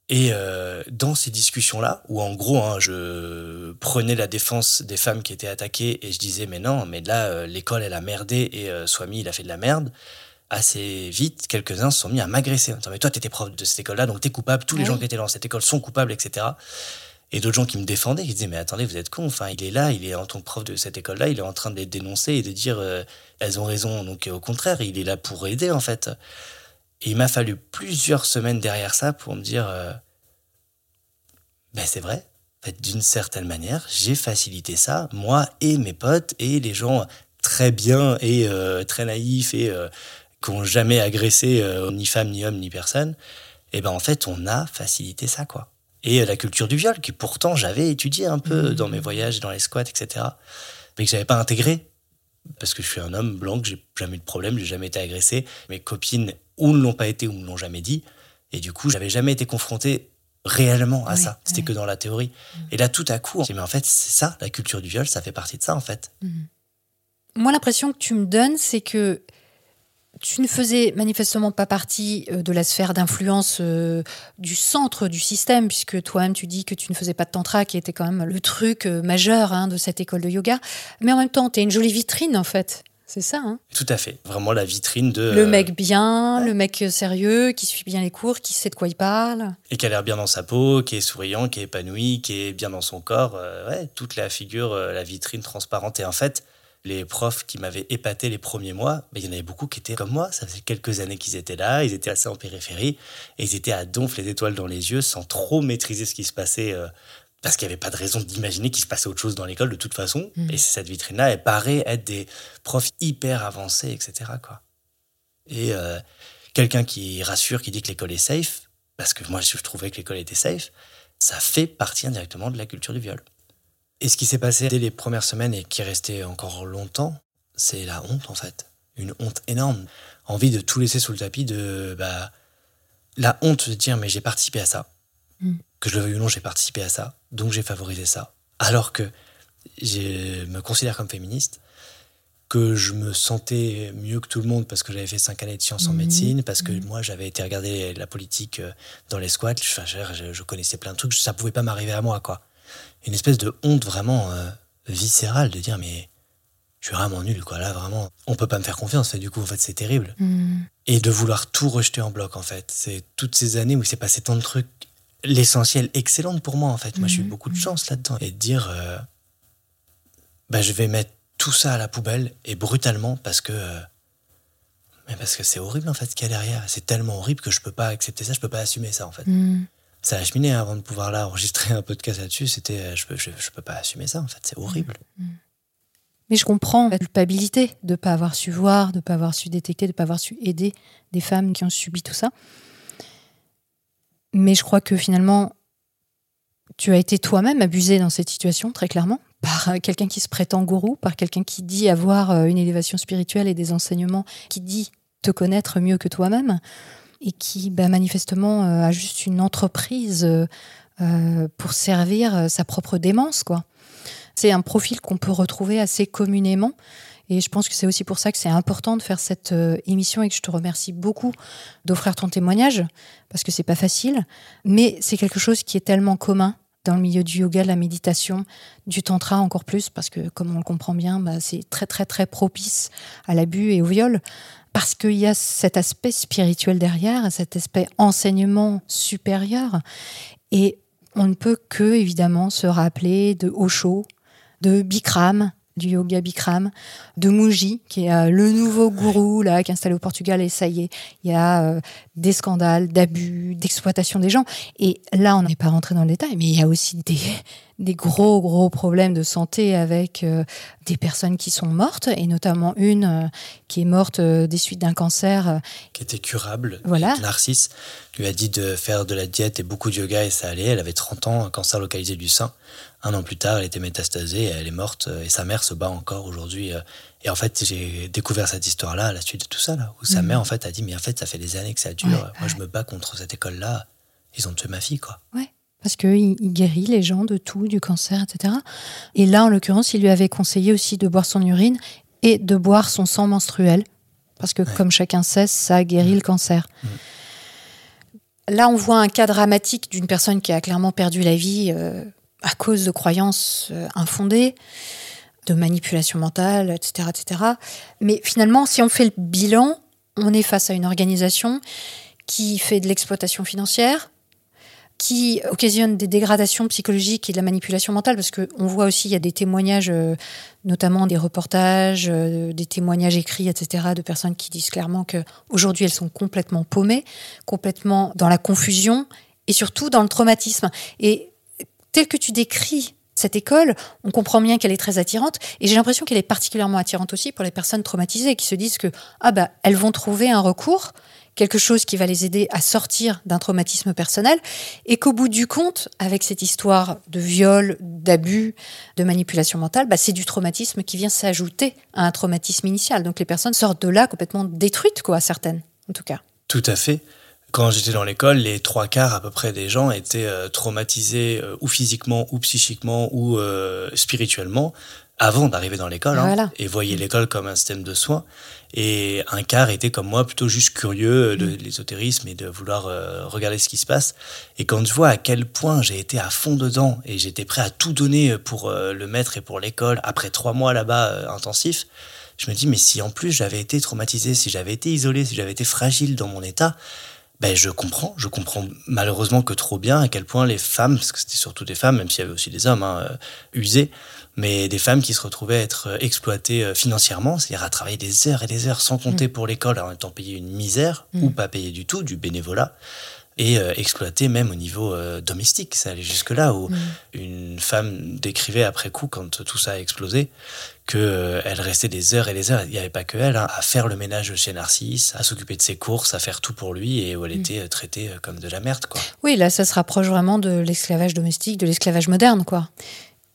Et euh, dans ces discussions-là, où en gros, hein, je prenais la défense des femmes qui étaient attaquées et je disais, mais non, mais là, euh, l'école, elle a merdé et euh, Swami, il a fait de la merde. Assez vite, quelques-uns se sont mis à m'agresser en disant, mais toi, t'étais prof de cette école-là, donc t'es coupable, tous les gens qui étaient dans cette école sont coupables, etc. Et d'autres gens qui me défendaient, qui disaient, mais attendez, vous êtes con, enfin, il est là, il est en tant que prof de cette école-là, il est en train de les dénoncer et de dire, elles ont raison, donc au contraire, il est là pour aider, en fait. Et il m'a fallu plusieurs semaines derrière ça pour me dire, euh, ben c'est vrai, en fait, d'une certaine manière, j'ai facilité ça, moi et mes potes et les gens très bien et euh, très naïfs et euh, qui n'ont jamais agressé ni femme, ni homme, ni personne. Et ben en fait, on a facilité ça, quoi. Et la culture du viol, qui pourtant j'avais étudié un peu dans mes voyages, dans les squats, etc. Mais que j'avais pas intégré. Parce que je suis un homme blanc, que j'ai jamais eu de problème, j'ai jamais été agressé. Mes copines ou ne l'ont pas été ou ne l'ont jamais dit. Et du coup, j'avais jamais été confronté réellement à ça. C'était que dans la théorie. Et là, tout à coup, on s'est dit, mais en fait, c'est ça, la culture du viol, ça fait partie de ça, en fait. Moi, l'impression que tu me donnes, c'est que tu ne faisais manifestement pas partie euh, de la sphère d'influence euh, du centre du système, puisque toi-même tu dis que tu ne faisais pas de tantra, qui était quand même le truc euh, majeur hein, de cette école de yoga. Mais en même temps, tu es une jolie vitrine, en fait. C'est ça, hein Tout à fait. Vraiment la vitrine de. Le mec bien, le mec sérieux, qui suit bien les cours, qui sait de quoi il parle. Et qui a l'air bien dans sa peau, qui est souriant, qui est épanoui, qui est bien dans son corps. ouais, toute la figure, la vitrine transparente. Et en fait, les profs qui m'avaient épaté les premiers mois, ben, il y en avait beaucoup qui étaient comme moi. Ça faisait quelques années qu'ils étaient là, ils étaient assez en périphérie, et ils étaient à donf les étoiles dans les yeux sans trop maîtriser ce qui se passait. euh, parce qu'il n'y avait pas de raison d'imaginer qu'il se passait autre chose dans l'école de toute façon. Et cette vitrine-là, elle paraît être des profs hyper avancés, etc. Quoi. Et euh, quelqu'un qui rassure, qui dit que l'école est safe, parce que moi je trouvais que l'école était safe, ça fait partie indirectement de la culture du viol. Et ce qui s'est passé dès les premières semaines et qui est resté encore longtemps, c'est la honte en fait. Une honte énorme. Envie de tout laisser sous le tapis, de bah, la honte de dire mais j'ai participé à ça. Mm. Que je le veuille ou non, j'ai participé à ça, donc j'ai favorisé ça. Alors que je me considère comme féministe, que je me sentais mieux que tout le monde parce que j'avais fait cinq années de sciences en Mhm. médecine, parce que moi j'avais été regarder la politique euh, dans les squats, je, je connaissais plein de trucs, ça pouvait pas m'arriver à moi quoi. Une espèce de honte vraiment euh, viscérale de dire mais je suis vraiment nul quoi. Là vraiment on peut pas me faire confiance et du coup en fait c'est terrible. Et de vouloir tout rejeter en bloc en fait. C'est toutes ces années où il s'est passé tant de trucs l'essentiel excellente pour moi en fait. Moi j'ai eu Mhm. beaucoup de chance là-dedans. Et de dire euh, bah je vais mettre tout ça à la poubelle et brutalement parce que euh, mais parce que c'est horrible en fait ce qu'il y a derrière. C'est tellement horrible que je peux pas accepter ça je peux pas assumer ça en fait. Mm. Ça a cheminé hein, avant de pouvoir là enregistrer un podcast là-dessus. C'était euh, je je, je peux pas assumer ça en fait. C'est horrible. Mais je comprends la culpabilité de ne pas avoir su voir, de ne pas avoir su détecter, de ne pas avoir su aider des femmes qui ont subi tout ça. Mais je crois que finalement, tu as été toi-même abusé dans cette situation, très clairement, par euh, quelqu'un qui se prétend gourou, par quelqu'un qui dit avoir euh, une élévation spirituelle et des enseignements, qui dit te connaître mieux que toi-même, et qui bah, manifestement euh, a juste une entreprise euh, euh, pour servir sa propre démence, quoi. C'est un profil qu'on peut retrouver assez communément. Et je pense que c'est aussi pour ça que c'est important de faire cette émission et que je te remercie beaucoup d'offrir ton témoignage, parce que c'est pas facile. Mais c'est quelque chose qui est tellement commun dans le milieu du yoga, de la méditation, du tantra encore plus, parce que comme on le comprend bien, bah, c'est très très très propice à l'abus et au viol, parce qu'il y a cet aspect spirituel derrière, cet aspect enseignement supérieur. Et on ne peut que évidemment se rappeler de Osho, de Bikram, du yoga Bikram, de Muji, qui est euh, le nouveau gourou là, qui est installé au Portugal, et ça y est, il y a euh, des scandales d'abus, d'exploitation des gens. Et là, on n'est pas rentré dans le détail, mais il y a aussi des, des gros, gros problèmes de santé avec euh, des personnes qui sont mortes, et notamment une euh, qui est morte euh, des suites d'un cancer. qui était curable. Voilà. Narcisse lui a dit de faire de la diète et beaucoup de yoga et ça allait. Elle avait 30 ans, un cancer localisé du sein. Un an plus tard, elle était métastasée elle est morte. euh, Et sa mère se bat encore aujourd'hui. euh. Et en fait, j'ai découvert cette histoire-là à la suite de tout ça, là, où sa Mhm. mère, en fait, a dit, mais en fait, ça fait des années que ça dure. Ouais, Moi, je me bats contre cette école-là. Ils ont tué ma fille, quoi. Ouais, parce qu'il il guérit les gens de tout, du cancer, etc. Et là, en l'occurrence, il lui avait conseillé aussi de boire son urine et de boire son sang menstruel, parce que, Ouais. comme chacun sait, ça guérit le cancer. Là, on voit un cas dramatique d'une personne qui a clairement perdu la vie euh, à cause de croyances euh, infondées, de manipulation mentale, etc., etc. Mais finalement, si on fait le bilan, on est face à une organisation qui fait de l'exploitation financière, qui occasionne des dégradations psychologiques et de la manipulation mentale, parce qu'on voit aussi, il y a des témoignages, euh, notamment des reportages, euh, des témoignages écrits, etc., de personnes qui disent clairement que aujourd'hui elles sont complètement paumées, complètement dans la confusion et surtout dans le traumatisme. Et tel que tu décris cette école, on comprend bien qu'elle est très attirante, et j'ai l'impression qu'elle est particulièrement attirante aussi pour les personnes traumatisées qui se disent que ah bah elles vont trouver un recours quelque chose qui va les aider à sortir d'un traumatisme personnel, et qu'au bout du compte, avec cette histoire de viol, d'abus, de manipulation mentale, bah, c'est du traumatisme qui vient s'ajouter à un traumatisme initial. Donc les personnes sortent de là complètement détruites, quoi, certaines, en tout cas. Tout à fait. Quand j'étais dans l'école, les trois quarts à peu près des gens étaient euh, traumatisés euh, ou physiquement, ou psychiquement, ou euh, spirituellement avant d'arriver dans l'école hein, et voyaient l'école comme un système de soins. Et un quart était comme moi plutôt juste curieux de mm. l'ésotérisme et de vouloir regarder ce qui se passe. Et quand je vois à quel point j'ai été à fond dedans et j'étais prêt à tout donner pour le maître et pour l'école après trois mois là-bas intensifs, je me dis mais si en plus j'avais été traumatisé, si j'avais été isolé, si j'avais été fragile dans mon état, ben, je comprends, je comprends malheureusement que trop bien à quel point les femmes, parce que c'était surtout des femmes, même s'il y avait aussi des hommes hein, euh, usés, mais des femmes qui se retrouvaient à être euh, exploitées euh, financièrement, c'est-à-dire à travailler des heures et des heures sans compter mm. pour l'école, en étant payées une misère, mm. ou pas payées du tout, du bénévolat, et exploitées même au niveau domestique. Ça allait jusque-là, où mm. une femme décrivait après coup, quand tout ça a explosé, qu'elle euh, restait des heures et des heures, il n'y avait pas que elle, hein, à faire le ménage chez Narcisse, à s'occuper de ses courses, à faire tout pour lui, et où elle mm. était euh, traitée euh, comme de la merde. Quoi. Oui, là, ça se rapproche vraiment de l'esclavage domestique, de l'esclavage moderne. quoi.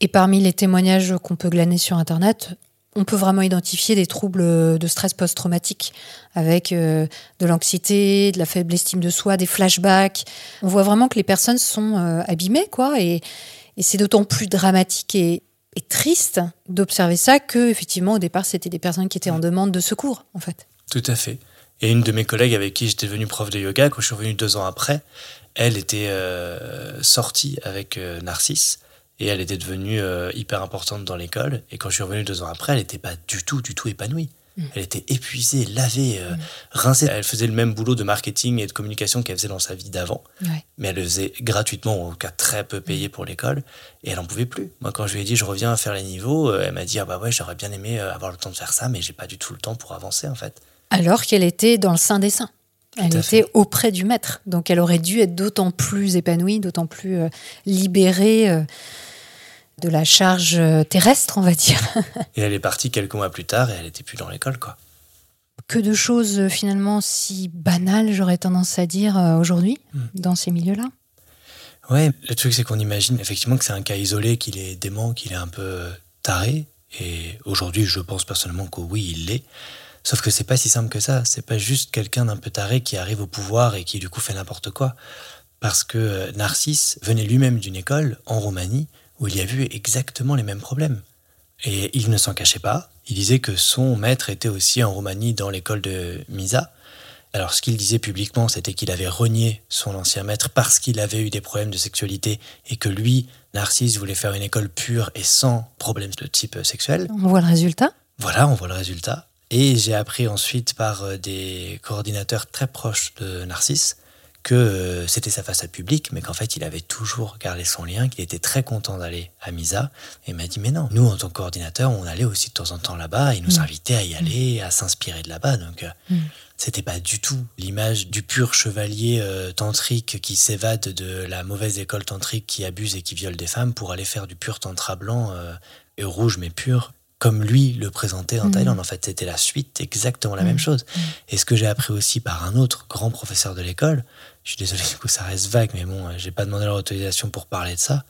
Et parmi les témoignages qu'on peut glaner sur Internet, on peut vraiment identifier des troubles de stress post-traumatique avec de l'anxiété, de la faible estime de soi, des flashbacks. On voit vraiment que les personnes sont abîmées, quoi, et, et c'est d'autant plus dramatique et, et triste d'observer ça que effectivement au départ c'était des personnes qui étaient en demande de secours en fait. Tout à fait. Et une de mes collègues avec qui j'étais devenu prof de yoga, quand je suis revenu deux ans après, elle était euh, sortie avec euh, Narcisse et elle était devenue euh, hyper importante dans l'école. Et quand je suis revenu deux ans après, elle n'était pas du tout, du tout épanouie. Mm. Elle était épuisée, lavée, euh, mm. rincée. Elle faisait le même boulot de marketing et de communication qu'elle faisait dans sa vie d'avant. Mais elle le faisait gratuitement, en tout cas très peu payé pour l'école. Et elle n'en pouvait plus. Moi, quand je lui ai dit je reviens à faire les niveaux, euh, elle m'a dit ah bah ouais, j'aurais bien aimé avoir le temps de faire ça, mais j'ai pas du tout le temps pour avancer en fait. Alors qu'elle était dans le sein des saints. Elle était auprès du maître. Donc elle aurait dû être d'autant plus épanouie, d'autant plus libérée de la charge euh, terrestre, on va dire. et elle est partie quelques mois plus tard et elle n'était plus dans l'école, quoi. Que de choses euh, finalement si banales, j'aurais tendance à dire euh, aujourd'hui, hmm. dans ces milieux-là. Ouais, le truc c'est qu'on imagine effectivement que c'est un cas isolé, qu'il est dément, qu'il est un peu taré. Et aujourd'hui, je pense personnellement que oui, il l'est. Sauf que c'est pas si simple que ça. C'est pas juste quelqu'un d'un peu taré qui arrive au pouvoir et qui du coup fait n'importe quoi. Parce que Narcisse venait lui-même d'une école en Roumanie où il y a vu exactement les mêmes problèmes. Et il ne s'en cachait pas. Il disait que son maître était aussi en Roumanie dans l'école de Misa. Alors ce qu'il disait publiquement, c'était qu'il avait renié son ancien maître parce qu'il avait eu des problèmes de sexualité et que lui, Narcisse, voulait faire une école pure et sans problème de type sexuel. On voit le résultat Voilà, on voit le résultat. Et j'ai appris ensuite par euh, des coordinateurs très proches de Narcisse que euh, c'était sa façade publique, mais qu'en fait, il avait toujours gardé son lien, qu'il était très content d'aller à Misa. Et il m'a dit, mais non, nous, en tant que coordinateur, on allait aussi de temps en temps là-bas, il nous mm. invitait à y aller, à s'inspirer de là-bas. Donc, euh, mm. c'était pas du tout l'image du pur chevalier euh, tantrique qui s'évade de la mauvaise école tantrique qui abuse et qui viole des femmes pour aller faire du pur tantra blanc et rouge, mais pur comme lui le présentait en mm. Thaïlande. En fait, c'était la suite, exactement la même chose. Et ce que j'ai appris aussi par un autre grand professeur de l'école, je suis désolé, du coup, ça reste vague, mais bon, j'ai pas demandé leur autorisation pour parler de ça.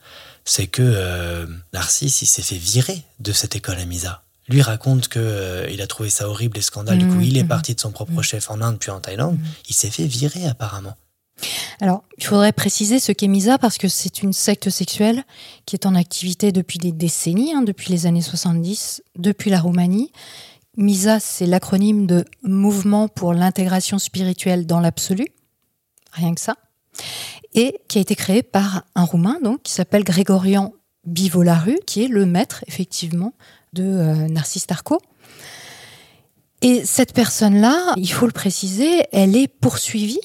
C'est que euh, Narcisse, il s'est fait virer de cette école à Misa. Lui raconte que euh, il a trouvé ça horrible et scandale. du coup, mmh, il est mmh. parti de son propre mmh. chef en Inde puis en Thaïlande. Il s'est fait virer apparemment. Alors, il faudrait préciser ce qu'est Misa parce que c'est une secte sexuelle qui est en activité depuis des décennies, hein, depuis les années 70, depuis la Roumanie. Misa, c'est l'acronyme de Mouvement pour l'intégration spirituelle dans l'absolu rien que ça, et qui a été créé par un Roumain donc qui s'appelle Grégorian Bivolaru, qui est le maître effectivement de euh, Narcisse Tarco. Et cette personne-là, il faut le préciser, elle est poursuivie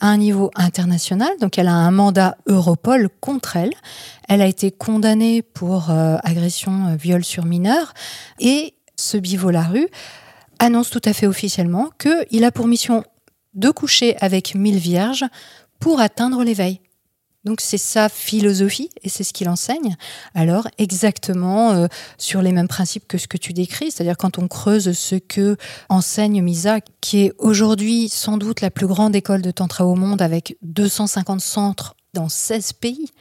à un niveau international, donc elle a un mandat Europol contre elle. Elle a été condamnée pour euh, agression, euh, viol sur mineur, et ce Bivolaru annonce tout à fait officiellement qu'il a pour mission de coucher avec mille vierges pour atteindre l'éveil. Donc c'est sa philosophie et c'est ce qu'il enseigne. Alors exactement euh, sur les mêmes principes que ce que tu décris, c'est-à-dire quand on creuse ce que enseigne Misa, qui est aujourd'hui sans doute la plus grande école de tantra au monde avec 250 centres dans 16 pays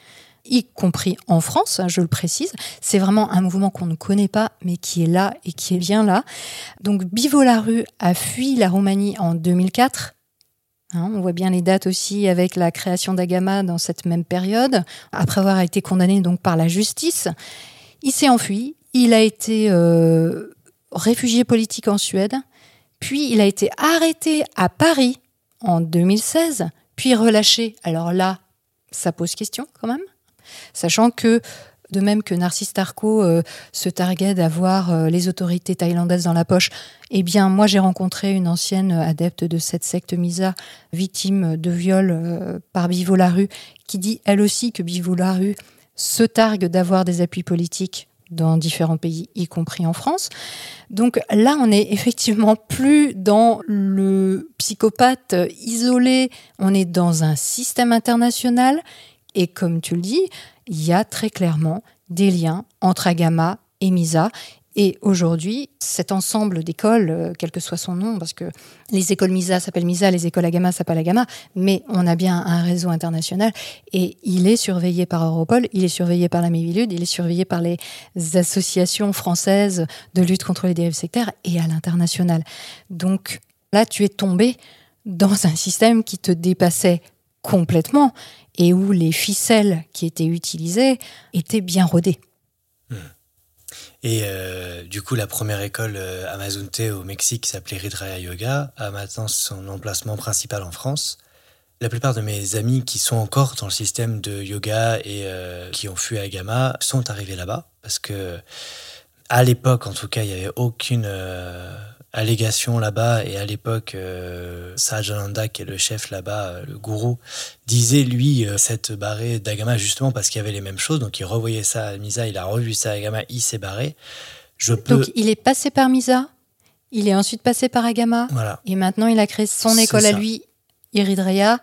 y compris en France, hein, je le précise. C'est vraiment un mouvement qu'on ne connaît pas, mais qui est là et qui est bien là. Donc Bivo Larue a fui la Roumanie en 2004. Hein, on voit bien les dates aussi avec la création d'Agama dans cette même période, après avoir été condamné donc par la justice. Il s'est enfui, il a été euh, réfugié politique en Suède, puis il a été arrêté à Paris en 2016, puis relâché. Alors là, ça pose question quand même. Sachant que de même que Narcisse Tarko euh, se targuait d'avoir euh, les autorités thaïlandaises dans la poche, eh bien, moi, j'ai rencontré une ancienne adepte de cette secte Misa, victime de viol euh, par Bivo Larue, qui dit elle aussi que Bivo Larue se targue d'avoir des appuis politiques dans différents pays, y compris en France. Donc là, on est effectivement plus dans le psychopathe isolé, on est dans un système international. Et comme tu le dis, il y a très clairement des liens entre Agama et Misa. Et aujourd'hui, cet ensemble d'écoles, euh, quel que soit son nom, parce que les écoles MISA s'appellent MISA, les écoles Agama s'appellent Agama, mais on a bien un réseau international et il est surveillé par Europol, il est surveillé par la Mivilude, il est surveillé par les associations françaises de lutte contre les dérives sectaires et à l'international. Donc là, tu es tombé dans un système qui te dépassait complètement et où les ficelles qui étaient utilisées étaient bien rodées. Hmm. Et euh, du coup, la première école euh, au Mexique, qui s'appelait Ridraya Yoga, a maintenant son emplacement principal en France. La plupart de mes amis qui sont encore dans le système de yoga et euh, qui ont fui à Gama sont arrivés là-bas parce que à l'époque, en tout cas, il n'y avait aucune allégation là-bas, et à l'époque, euh, Sajananda, qui est le chef là-bas, euh, le gourou, disait lui euh, cette barrée d'Agama justement parce qu'il y avait les mêmes choses. Donc il revoyait ça à Misa, il a revu ça à Agama, il s'est barré. Je peux... Donc il est passé par Misa, il est ensuite passé par Agama, voilà. et maintenant il a créé son école à lui, Iridreya,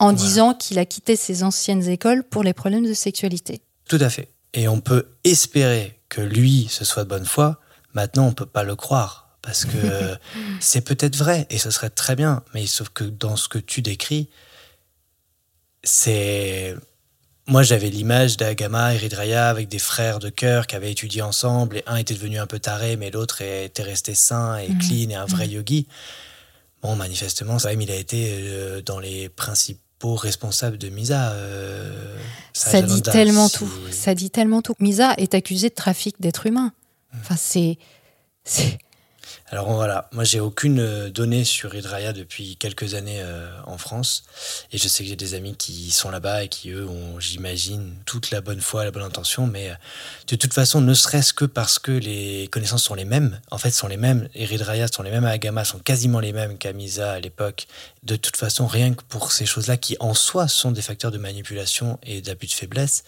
en disant qu'il a quitté ses anciennes écoles pour les problèmes de sexualité. Tout à fait. Et on peut espérer que lui, ce soit de bonne foi. Maintenant, on peut pas le croire parce que c'est peut-être vrai et ce serait très bien, mais sauf que dans ce que tu décris, c'est. Moi, j'avais l'image d'Agama et Ridraya avec des frères de cœur qui avaient étudié ensemble et un était devenu un peu taré, mais l'autre était resté sain et mhm. clean et un vrai mhm. yogi. Bon, manifestement, ça, il a été euh, dans les principaux responsables de Misa. Euh, ça dit tellement tout. Ça dit tellement tout. Misa est accusé de trafic d'êtres humains. Enfin, c'est. Alors voilà, moi j'ai aucune euh, donnée sur Hydraia depuis quelques années euh, en France et je sais que j'ai des amis qui sont là-bas et qui eux ont, j'imagine, toute la bonne foi, la bonne intention, mais euh, de toute façon, ne serait-ce que parce que les connaissances sont les mêmes, en fait sont les mêmes, Hydraia sont les mêmes, Agama sont quasiment les mêmes qu'Amisa à l'époque. De toute façon, rien que pour ces choses-là qui en soi sont des facteurs de manipulation et d'abus de faiblesse,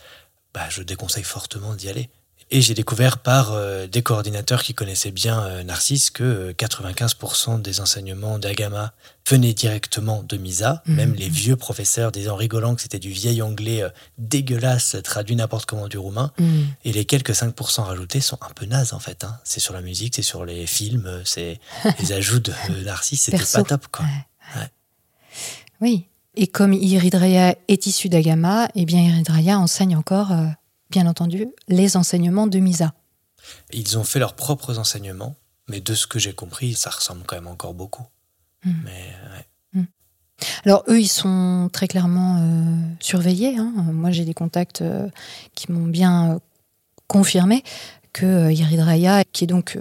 bah, je déconseille fortement d'y aller. Et j'ai découvert par euh, des coordinateurs qui connaissaient bien euh, Narcisse que 95% euh, des enseignements d'Agama venaient directement de Misa. Mhm. Même les vieux professeurs disant rigolant que c'était du vieil anglais dégueulasse traduit n'importe comment du roumain. Mhm. Et les quelques 5% rajoutés sont un peu nazes en fait. Hein. C'est sur la musique, c'est sur les films, c'est les ajouts de Narcisse, c'était pas top quoi. Oui. Et comme Iridreya est issu d'Agama, eh bien Iridreya enseigne encore bien entendu, les enseignements de Misa. Ils ont fait leurs propres enseignements, mais de ce que j'ai compris, ça ressemble quand même encore beaucoup. Hmm. Mais, hmm. Alors eux, ils sont très clairement euh, surveillés. Hein. Moi, j'ai des contacts euh, qui m'ont bien euh, confirmé que Iridraya, qui est donc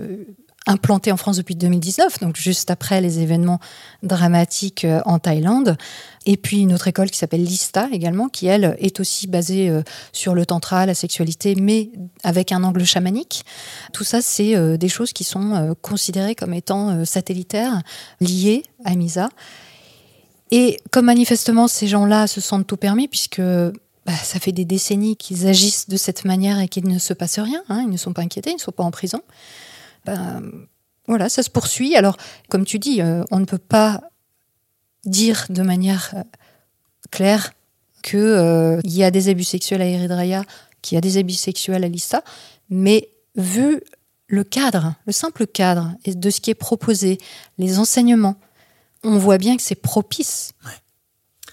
implanté en France depuis 2019, donc juste après les événements dramatiques euh, en Thaïlande. Et puis une autre école qui s'appelle Lista également, qui elle est aussi basée euh, sur le tantra, la sexualité, mais avec un angle chamanique. Tout ça, c'est euh, des choses qui sont considérées comme étant satellitaires, liées à Misa. Et comme manifestement ces gens-là se sentent tout permis, puisque bah, ça fait des décennies qu'ils agissent de cette manière et qu'il ne se passe rien, hein, ils ne sont pas inquiétés, ils ne sont pas en prison. Ben, voilà, ça se poursuit. Alors, comme tu dis, euh, on ne peut pas dire de manière claire que euh, il y a des abus sexuels à Eritrea, qu'il y a des abus sexuels à Lista, mais vu le cadre, le simple cadre de ce qui est proposé, les enseignements, on voit bien que c'est propice.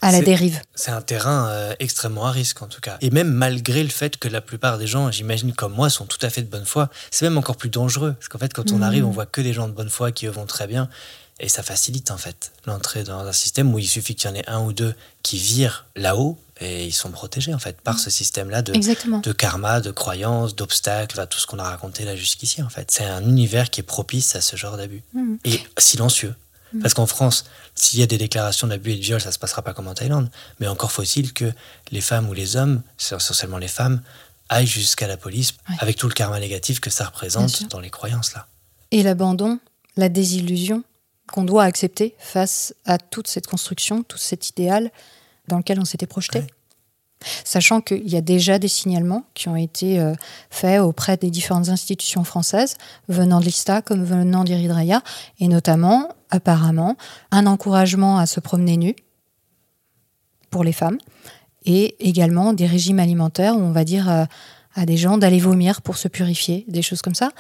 À la C'est- dérive. C'est un terrain euh, extrêmement à risque en tout cas. Et même malgré le fait que la plupart des gens, j'imagine comme moi, sont tout à fait de bonne foi, c'est même encore plus dangereux. Parce qu'en fait, quand on Mhm. arrive, on voit que des gens de bonne foi qui eux vont très bien. Et ça facilite en fait l'entrée dans un système où il suffit qu'il y en ait un ou deux qui virent là-haut et ils sont protégés en fait par ce système-là de, karma, de croyances, d'obstacles, tout ce qu'on a raconté là jusqu'ici en fait. C'est un univers qui est propice à ce genre d'abus. Mhm. Et silencieux. Parce qu'en France, s'il y a des déclarations d'abus et de viol, ça se passera pas comme en Thaïlande. Mais encore faut-il que les femmes ou les hommes, c'est essentiellement les femmes, aillent jusqu'à la police Ouais. avec tout le karma négatif que ça représente dans les croyances là. Et l'abandon, la désillusion qu'on doit accepter face à toute cette construction, tout cet idéal dans lequel on s'était projeté. Ouais. Sachant qu'il y a déjà des signalements qui ont été euh, faits auprès des différentes institutions françaises, venant de l'ISTA comme venant d'Eritrea, et notamment, apparemment, un encouragement à se promener nu pour les femmes, et également des régimes alimentaires où on va dire euh, à des gens d'aller vomir pour se purifier, des choses comme ça.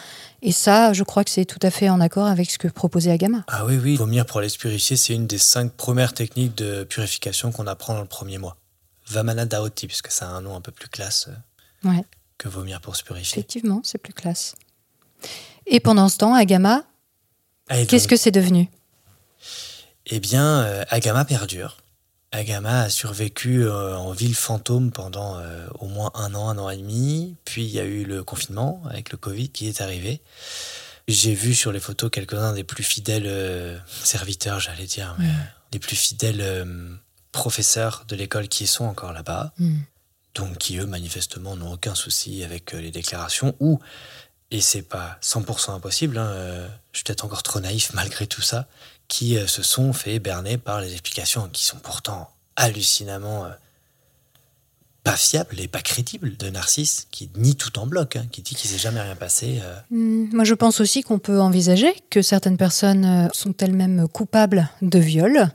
Et ça, je crois que c'est tout à fait en accord avec ce que proposait Agama. Ah oui, oui. Vomir pour aller se purifier, c'est une des cinq premières techniques de purification qu'on apprend dans le premier mois. Vamana Daoti, puisque ça a un nom un peu plus classe euh, Ouais. que vomir pour se purifier. Effectivement, c'est plus classe. Et pendant ce temps, Agama, Ah, qu'est-ce que c'est devenu? Eh bien, euh, Agama perdure. Agama a survécu euh, en ville fantôme pendant au moins un an, un an et demi. Puis il y a eu le confinement avec le Covid qui est arrivé. J'ai vu sur les photos quelques-uns des plus fidèles serviteurs, j'allais dire, mais, Mm. euh, des plus fidèles professeurs de l'école qui sont encore là-bas. Hmm. donc qui eux manifestement n'ont aucun souci avec euh, les déclarations ou et c'est pas 100% impossible hein, euh, je suis peut-être encore trop naïf malgré tout ça qui euh, se sont fait berner par les explications qui sont pourtant hallucinamment euh, pas fiables et pas crédibles de Narcisse qui nie tout en bloc hein, qui dit qu'il s'est jamais rien passé. Hmm, Moi, je pense aussi qu'on peut envisager que certaines personnes sont elles-mêmes coupables de viol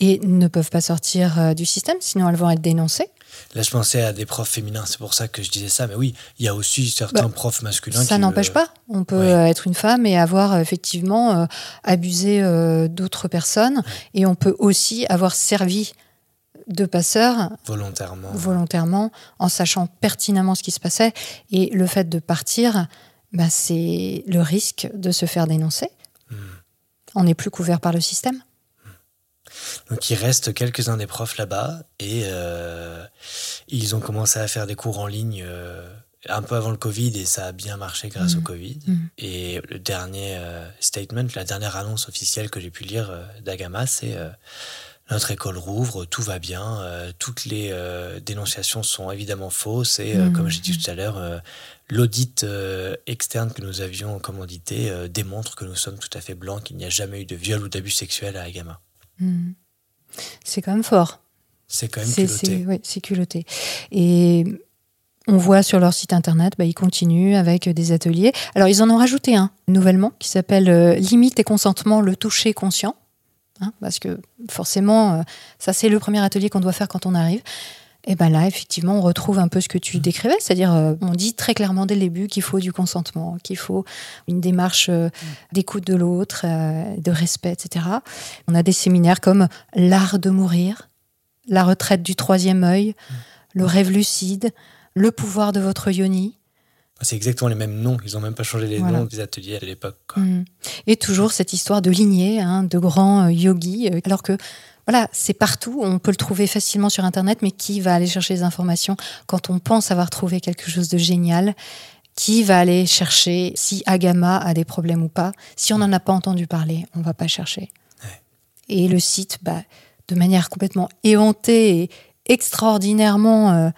et ne peuvent pas sortir euh, du système, sinon elles vont être dénoncées. là je pensais à des profs féminins c'est pour ça que je disais ça mais oui il y a aussi certains Bah, profs masculins Ça qui n'empêche le- pas. On peut Ouais. euh, être une femme et avoir euh, effectivement euh, abusé euh, d'autres personnes. Et on peut aussi avoir servi de passeur volontairement volontairement en sachant pertinemment ce qui se passait. Et le fait de partir, bah, c'est le risque de se faire dénoncer. Hmm. On n'est plus couvert par le système. Donc il reste quelques-uns des profs là-bas et euh, ils ont commencé à faire des cours en ligne euh, un peu avant le Covid et ça a bien marché grâce au Covid. Mhm. Et le dernier euh, statement, la dernière annonce officielle que j'ai pu lire euh, d'Agama, c'est euh, notre école rouvre, tout va bien, toutes les dénonciations sont évidemment fausses et Mhm. comme j'ai dit tout à l'heure, l'audit externe que nous avions commandité démontre que nous sommes tout à fait blancs, qu'il n'y a jamais eu de viol ou d'abus sexuel à Agama. Hmm. C'est quand même fort. C'est quand même culotté. c'est culotté. Et on voit sur leur site internet, bah, ils continuent avec des ateliers. Alors, ils en ont rajouté un nouvellement qui s'appelle euh, Limite et consentement, le toucher conscient. Hein, parce que forcément, euh, ça, c'est le premier atelier qu'on doit faire quand on arrive. Et ben là, effectivement, on retrouve un peu ce que tu décrivais, c'est-à-dire euh, on dit très clairement dès le début qu'il faut du consentement, qu'il faut une démarche euh, d'écoute de l'autre, euh, de respect, etc. On a des séminaires comme l'art de mourir, la retraite du troisième œil, le rêve lucide, le pouvoir de votre yoni. C'est exactement les mêmes noms. Ils n'ont même pas changé les Voilà. noms des ateliers de l'époque. quoi. Mm. Et toujours cette histoire de lignée, hein, de grands yogis, alors que voilà, c'est partout, on peut le trouver facilement sur Internet, mais qui va aller chercher les informations quand on pense avoir trouvé quelque chose de génial? Qui va aller chercher si Agama a des problèmes ou pas? Si on n'en a pas entendu parler, on va pas chercher. Ouais. Et le site, bah, de manière complètement éhontée et extraordinairement... euh,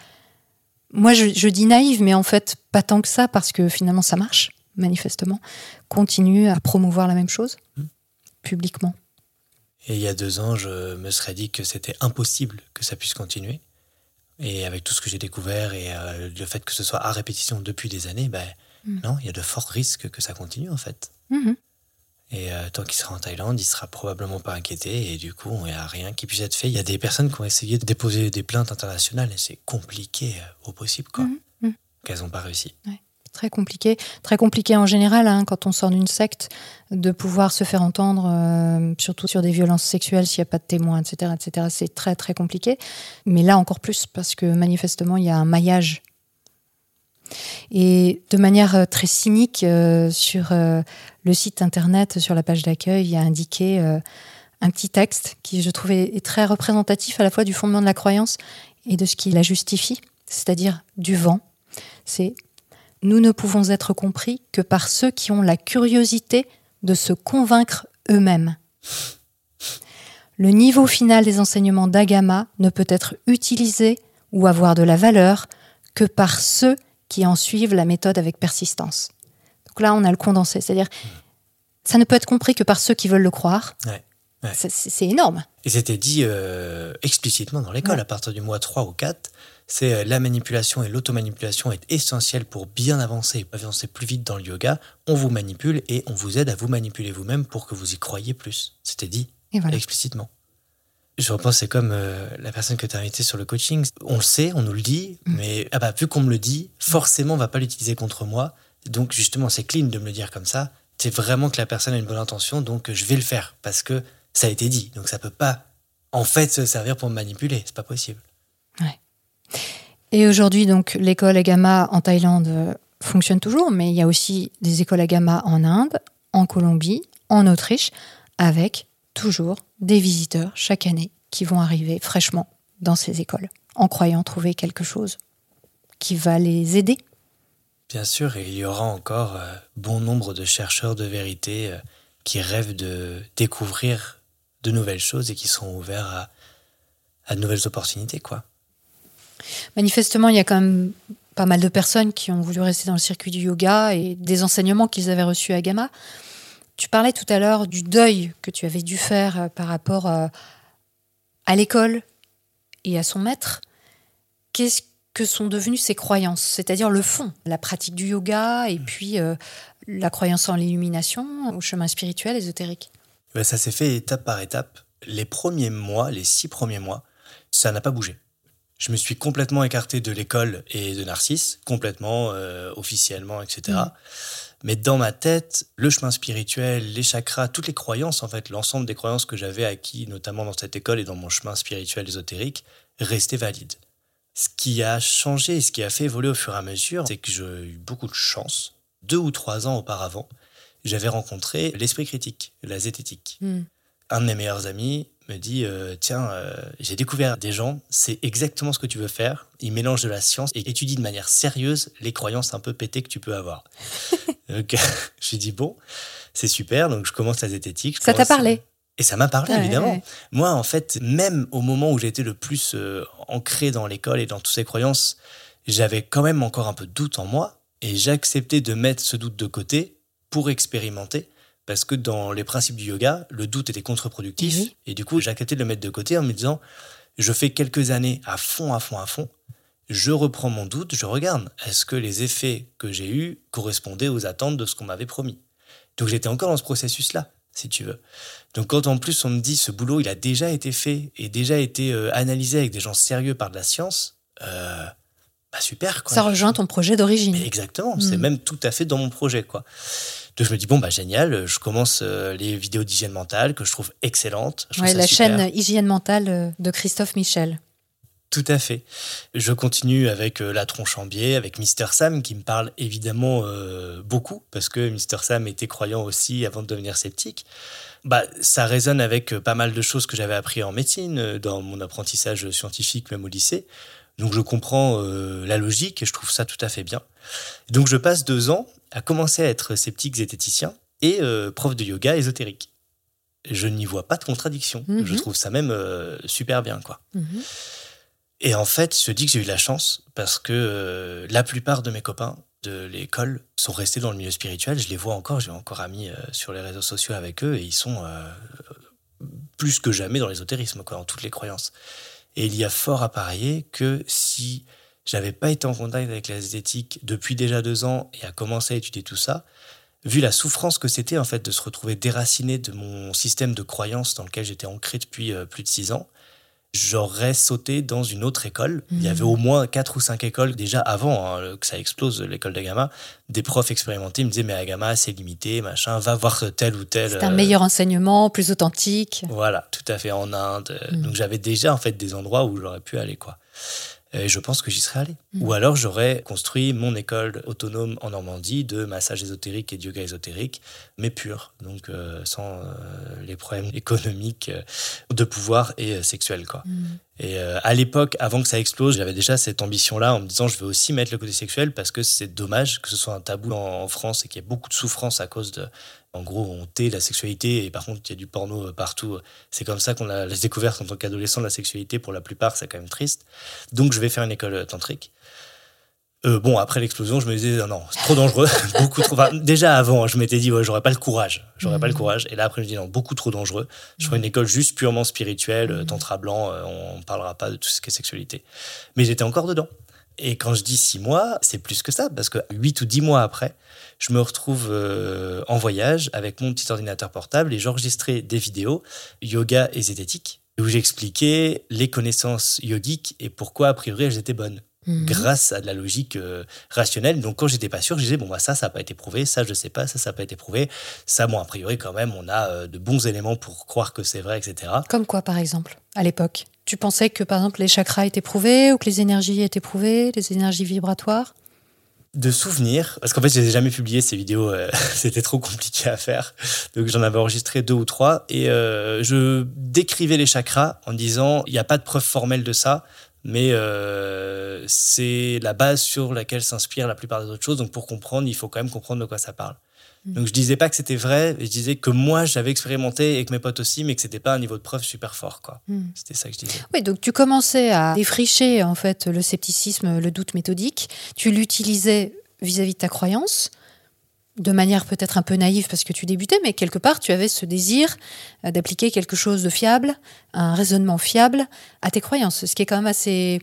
moi, je, je dis naïve, mais en fait, pas tant que ça, parce que finalement, ça marche, manifestement. Continue à promouvoir la même chose, Mm. publiquement. Et il y a deux ans, je me serais dit que c'était impossible que ça puisse continuer. Et avec tout ce que j'ai découvert et euh, le fait que ce soit à répétition depuis des années, ben, Mm. non, il y a de forts risques que ça continue en fait. Mhm. Et euh, tant qu'il sera en Thaïlande, il sera probablement pas inquiété. Et du coup, il n'y a rien qui puisse être fait. Il y a des personnes qui ont essayé de déposer des plaintes internationales et c'est compliqué euh, au possible, quoi. Mhm, mhm. Qu'elles n'ont pas réussi. Très compliqué. Très compliqué en général, hein, quand on sort d'une secte, de pouvoir se faire entendre, euh, surtout sur des violences sexuelles, s'il n'y a pas de témoins, etc. etc. C'est très, très compliqué. Mais là, encore plus, parce que manifestement, il y a un maillage. Et de manière euh, très cynique, euh, sur le site internet, sur la page d'accueil, il y a indiqué un petit texte qui, je trouvais, est très représentatif à la fois du fondement de la croyance et de ce qui la justifie, c'est-à-dire du vent. C'est nous ne pouvons être compris que par ceux qui ont la curiosité de se convaincre eux-mêmes. Le niveau final des enseignements d'Agama ne peut être utilisé ou avoir de la valeur que par ceux qui en suivent la méthode avec persistance. Donc là, on a le condensé, c'est-à-dire ça ne peut être compris que par ceux qui veulent le croire. Ouais, ouais. C'est- énorme. Et c'était dit euh, explicitement dans l'école, Ouais. à partir du mois 3 ou 4, c'est euh, la manipulation et l'automanipulation est essentielle pour bien avancer, avancer plus vite dans le yoga. On vous manipule et on vous aide à vous manipuler vous-même pour que vous y croyiez plus. C'était dit Et voilà. explicitement. Je repense, c'est comme euh, la personne que tu as invitée sur le coaching. On le sait, on nous le dit, Mm. mais ah bah, vu qu'on me le dit, forcément, on va pas l'utiliser contre moi. Donc, justement, c'est clean de me le dire comme ça. C'est vraiment que la personne a une bonne intention, donc je vais le faire parce que ça a été dit. Donc, ça peut pas, en fait, se servir pour me manipuler. C'est pas possible. Et aujourd'hui, donc, l'école Agama en Thaïlande euh, fonctionne toujours, mais il y a aussi des écoles Agama en Inde, en Colombie, en Autriche, avec toujours des visiteurs chaque année qui vont arriver fraîchement dans ces écoles, en croyant trouver quelque chose qui va les aider. Bien sûr, et il y aura encore euh, bon nombre de chercheurs de vérité euh, qui rêvent de découvrir de nouvelles choses et qui seront ouverts à, à de nouvelles opportunités, quoi. Manifestement, il y a quand même pas mal de personnes qui ont voulu rester dans le circuit du yoga et des enseignements qu'ils avaient reçus à Gama. Tu parlais tout à l'heure du deuil que tu avais dû faire euh, par rapport euh, à l'école et à son maître. Qu'est-ce que sont devenues ces croyances? C'est-à-dire le fond, la pratique du yoga et puis euh, la croyance en l'illumination, au chemin spirituel, ésotérique. Ben, ça s'est fait étape par étape. Les premiers mois, les six premiers mois, ça n'a pas bougé. Je me suis complètement écarté de l'école et de Narcisse, complètement, euh, officiellement, etc. Mm. Mais dans ma tête, le chemin spirituel, les chakras, toutes les croyances, en fait, l'ensemble des croyances que j'avais acquis, notamment dans cette école et dans mon chemin spirituel ésotérique, restaient valides. Ce qui a changé et ce qui a fait évoluer au fur et à mesure, c'est que j'ai eu beaucoup de chance. Deux ou trois ans auparavant, j'avais rencontré l'esprit critique, la zététique. Un de mes meilleurs amis me dit euh, Tiens, euh, j'ai découvert des gens, c'est exactement ce que tu veux faire. Ils mélangent de la science et étudient de manière sérieuse les croyances un peu pétées que tu peux avoir. donc, j'ai dit Bon, c'est super. Donc, je commence la zététique. je Ça t'a parlé? Et ça m'a parlé, Ouais, évidemment. ouais. Moi, en fait, même au moment où j'étais le plus euh, ancré dans l'école et dans toutes ces croyances, j'avais quand même encore un peu de doute en moi et j'acceptais de mettre ce doute de côté pour expérimenter parce que dans les principes du yoga, le doute était contre-productif et du coup, j'acceptais de le mettre de côté en me disant je fais quelques années à fond, à fond, à fond. Je reprends mon doute, je regarde. Est-ce que les effets que j'ai eus correspondaient aux attentes de ce qu'on m'avait promis? Donc j'étais encore dans ce processus-là, si tu veux. Donc quand en plus on me dit ce boulot il a déjà été fait et déjà été euh, analysé avec des gens sérieux par de la science, euh, bah super quoi. Ça rejoint ton projet d'origine. Exactement, c'est Mm. même tout à fait dans mon projet quoi. Donc je me dis bon bah génial, je commence euh, les vidéos d'hygiène mentale que je trouve excellentes. Je Ouais, la super. chaîne Hygiène Mentale euh, de Christophe Michel. Tout à fait. Je continue avec euh, La Tronche en Biais, avec Mister Sam, qui me parle évidemment euh, beaucoup, parce que Mister Sam était croyant aussi avant de devenir sceptique. Bah, ça résonne avec euh, pas mal de choses que j'avais appris en médecine, euh, dans mon apprentissage scientifique, même au lycée. Donc je comprends euh, la logique et je trouve ça tout à fait bien. Donc je passe deux ans à commencer à être sceptique zététicien et euh, prof de yoga ésotérique. Je n'y vois pas de contradiction. Mhm. Je trouve ça même euh, super bien, quoi. Mhm. Et en fait, je dis que j'ai eu de la chance parce que euh, la plupart de mes copains de l'école sont restés dans le milieu spirituel. Je les vois encore, j'ai encore amis sur les réseaux sociaux avec eux et ils sont plus que jamais dans l'ésotérisme, quoi, dans toutes les croyances. Et il y a fort à parier que si j'avais pas été en contact avec la zététique depuis déjà deux ans et à commencer à étudier tout ça, vu la souffrance que c'était en fait de se retrouver déraciné de mon système de croyances dans lequel j'étais ancré depuis euh, plus de six ans, j'aurais sauté dans une autre école. Il y avait Mhm. au moins quatre ou cinq écoles déjà avant hein, que ça explose l'école d'Agama. Des profs expérimentés me disaient mais Agama c'est limité, machin, va voir tel ou tel. C'est un euh, meilleur enseignement, plus authentique. Voilà, tout à fait en Inde. Euh, Mm. Donc j'avais déjà en fait des endroits où j'aurais pu aller quoi. Et je pense que j'y serais allé. Mm. Ou alors j'aurais construit mon école autonome en Normandie de massage ésotérique et de yoga ésotérique, mais pur, donc euh, sans euh, les problèmes économiques euh, de pouvoir et euh, sexuels quoi. Mm. Et euh, à l'époque, avant que ça explose, j'avais déjà cette ambition-là en me disant je veux aussi mettre le côté sexuel parce que c'est dommage que ce soit un tabou en, en France et qu'il y ait beaucoup de souffrance à cause de. En gros, on tait la sexualité et par contre, il y a du porno euh, partout. C'est comme ça qu'on a la découverte en tant qu'adolescent de la sexualité. Pour la plupart, c'est quand même triste. Donc, je vais faire une école euh, tantrique. Euh, bon, après l'explosion, je me disais non, non, c'est trop dangereux, beaucoup trop. enfin, déjà avant, je m'étais dit ouais, j'aurais pas le courage, j'aurais pas le Mhm. courage. Et là après, je me dis non, beaucoup trop dangereux. Je ferai une école juste purement spirituelle, Mhm. tantra blanc. on parlera pas de tout ce qui est sexualité. Mais j'étais encore dedans. Et quand je dis six mois, c'est plus que ça, parce que huit ou dix mois après, je me retrouve euh, en voyage avec mon petit ordinateur portable et j'enregistrais des vidéos yoga et zététique où j'expliquais les connaissances yogiques et pourquoi a priori elles étaient bonnes Mhm. grâce à de la logique euh, rationnelle. Donc quand j'étais pas sûr, je disais bon bah ça ça n'a pas été prouvé, ça je sais pas, ça ça n'a pas été prouvé, ça bon a priori quand même on a euh, de bons éléments pour croire que c'est vrai, etc. Comme quoi, par exemple, à l'époque Tu pensais que, par exemple, les chakras étaient prouvés ou que les énergies étaient prouvées, les énergies vibratoires? De souvenirs, parce qu'en fait, je les ai jamais publiées ces vidéos, euh, c'était trop compliqué à faire. Donc j'en avais enregistré deux ou trois et euh, je décrivais les chakras en disant il n'y a pas de preuve formelle de ça, mais euh, c'est la base sur laquelle s'inspirent la plupart des autres choses. Donc pour comprendre, il faut quand même comprendre de quoi ça parle. Mm. Donc je disais pas que c'était vrai, je disais que moi j'avais expérimenté et que mes potes aussi, mais que c'était pas un niveau de preuve super fort, quoi. Hmm. C'était ça que je disais. Oui, donc tu commençais à défricher en fait le scepticisme, le doute méthodique. Tu l'utilisais vis-à-vis de ta croyance, de manière peut-être un peu naïve parce que tu débutais, mais quelque part tu avais ce désir euh, d'appliquer quelque chose de fiable, un raisonnement fiable à tes croyances, ce qui est quand même assez,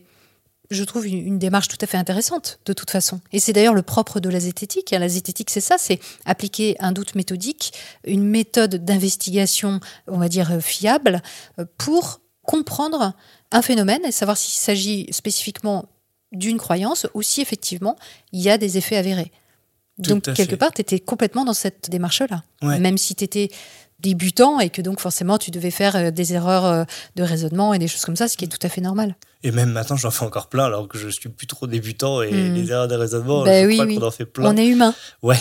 je trouve, une, démarche tout à fait intéressante de toute façon. Et c'est d'ailleurs le propre de la zététique. hein. La zététique, c'est ça, c'est appliquer un doute méthodique, une méthode d'investigation, on va dire, fiable, euh, pour comprendre un phénomène et savoir s'il s'agit spécifiquement d'une croyance ou si effectivement il y a des effets avérés. Tout donc quelque fait. part, tu étais complètement dans cette démarche-là. Ouais. Même si tu étais débutant et que donc forcément tu devais faire euh, des erreurs euh, de raisonnement et des choses comme ça, ce qui est tout à fait normal. Et même maintenant, j'en fais encore plein alors que je suis plus trop débutant et Mm. les erreurs de raisonnement, Ben je oui, crois oui. qu'on en fait plein. On est humain. Ouais.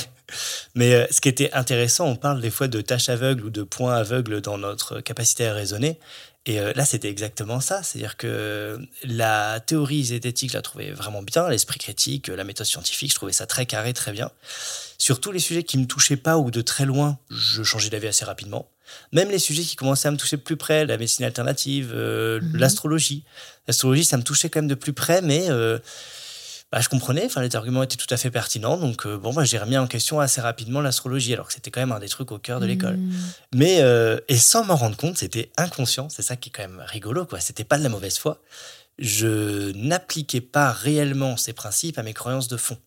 Mais euh, ce qui était intéressant, on parle des fois de tâches aveugles ou de points aveugles dans notre capacité à raisonner. Et euh, là, c'était exactement ça. C'est-à-dire que la théorie zététique, je la trouvais vraiment bien. L'esprit critique, la méthode scientifique, je trouvais ça très carré, très bien. Sur tous les sujets qui me touchaient pas ou de très loin, je changeais d'avis assez rapidement. Même les sujets qui commençaient à me toucher de plus près, la médecine alternative, euh, Mhm. l'astrologie. L'astrologie, ça me touchait quand même de plus près, mais euh, bah, je comprenais, enfin, les arguments étaient tout à fait pertinents. Donc, euh, bon, bah, j'ai remis en question assez rapidement l'astrologie, alors que c'était quand même un des trucs au cœur de l'école. Mm. Mais, euh, et sans m'en rendre compte, c'était inconscient. C'est ça qui est quand même rigolo, quoi. C'était pas de la mauvaise foi. Je n'appliquais pas réellement ces principes à mes croyances de fond.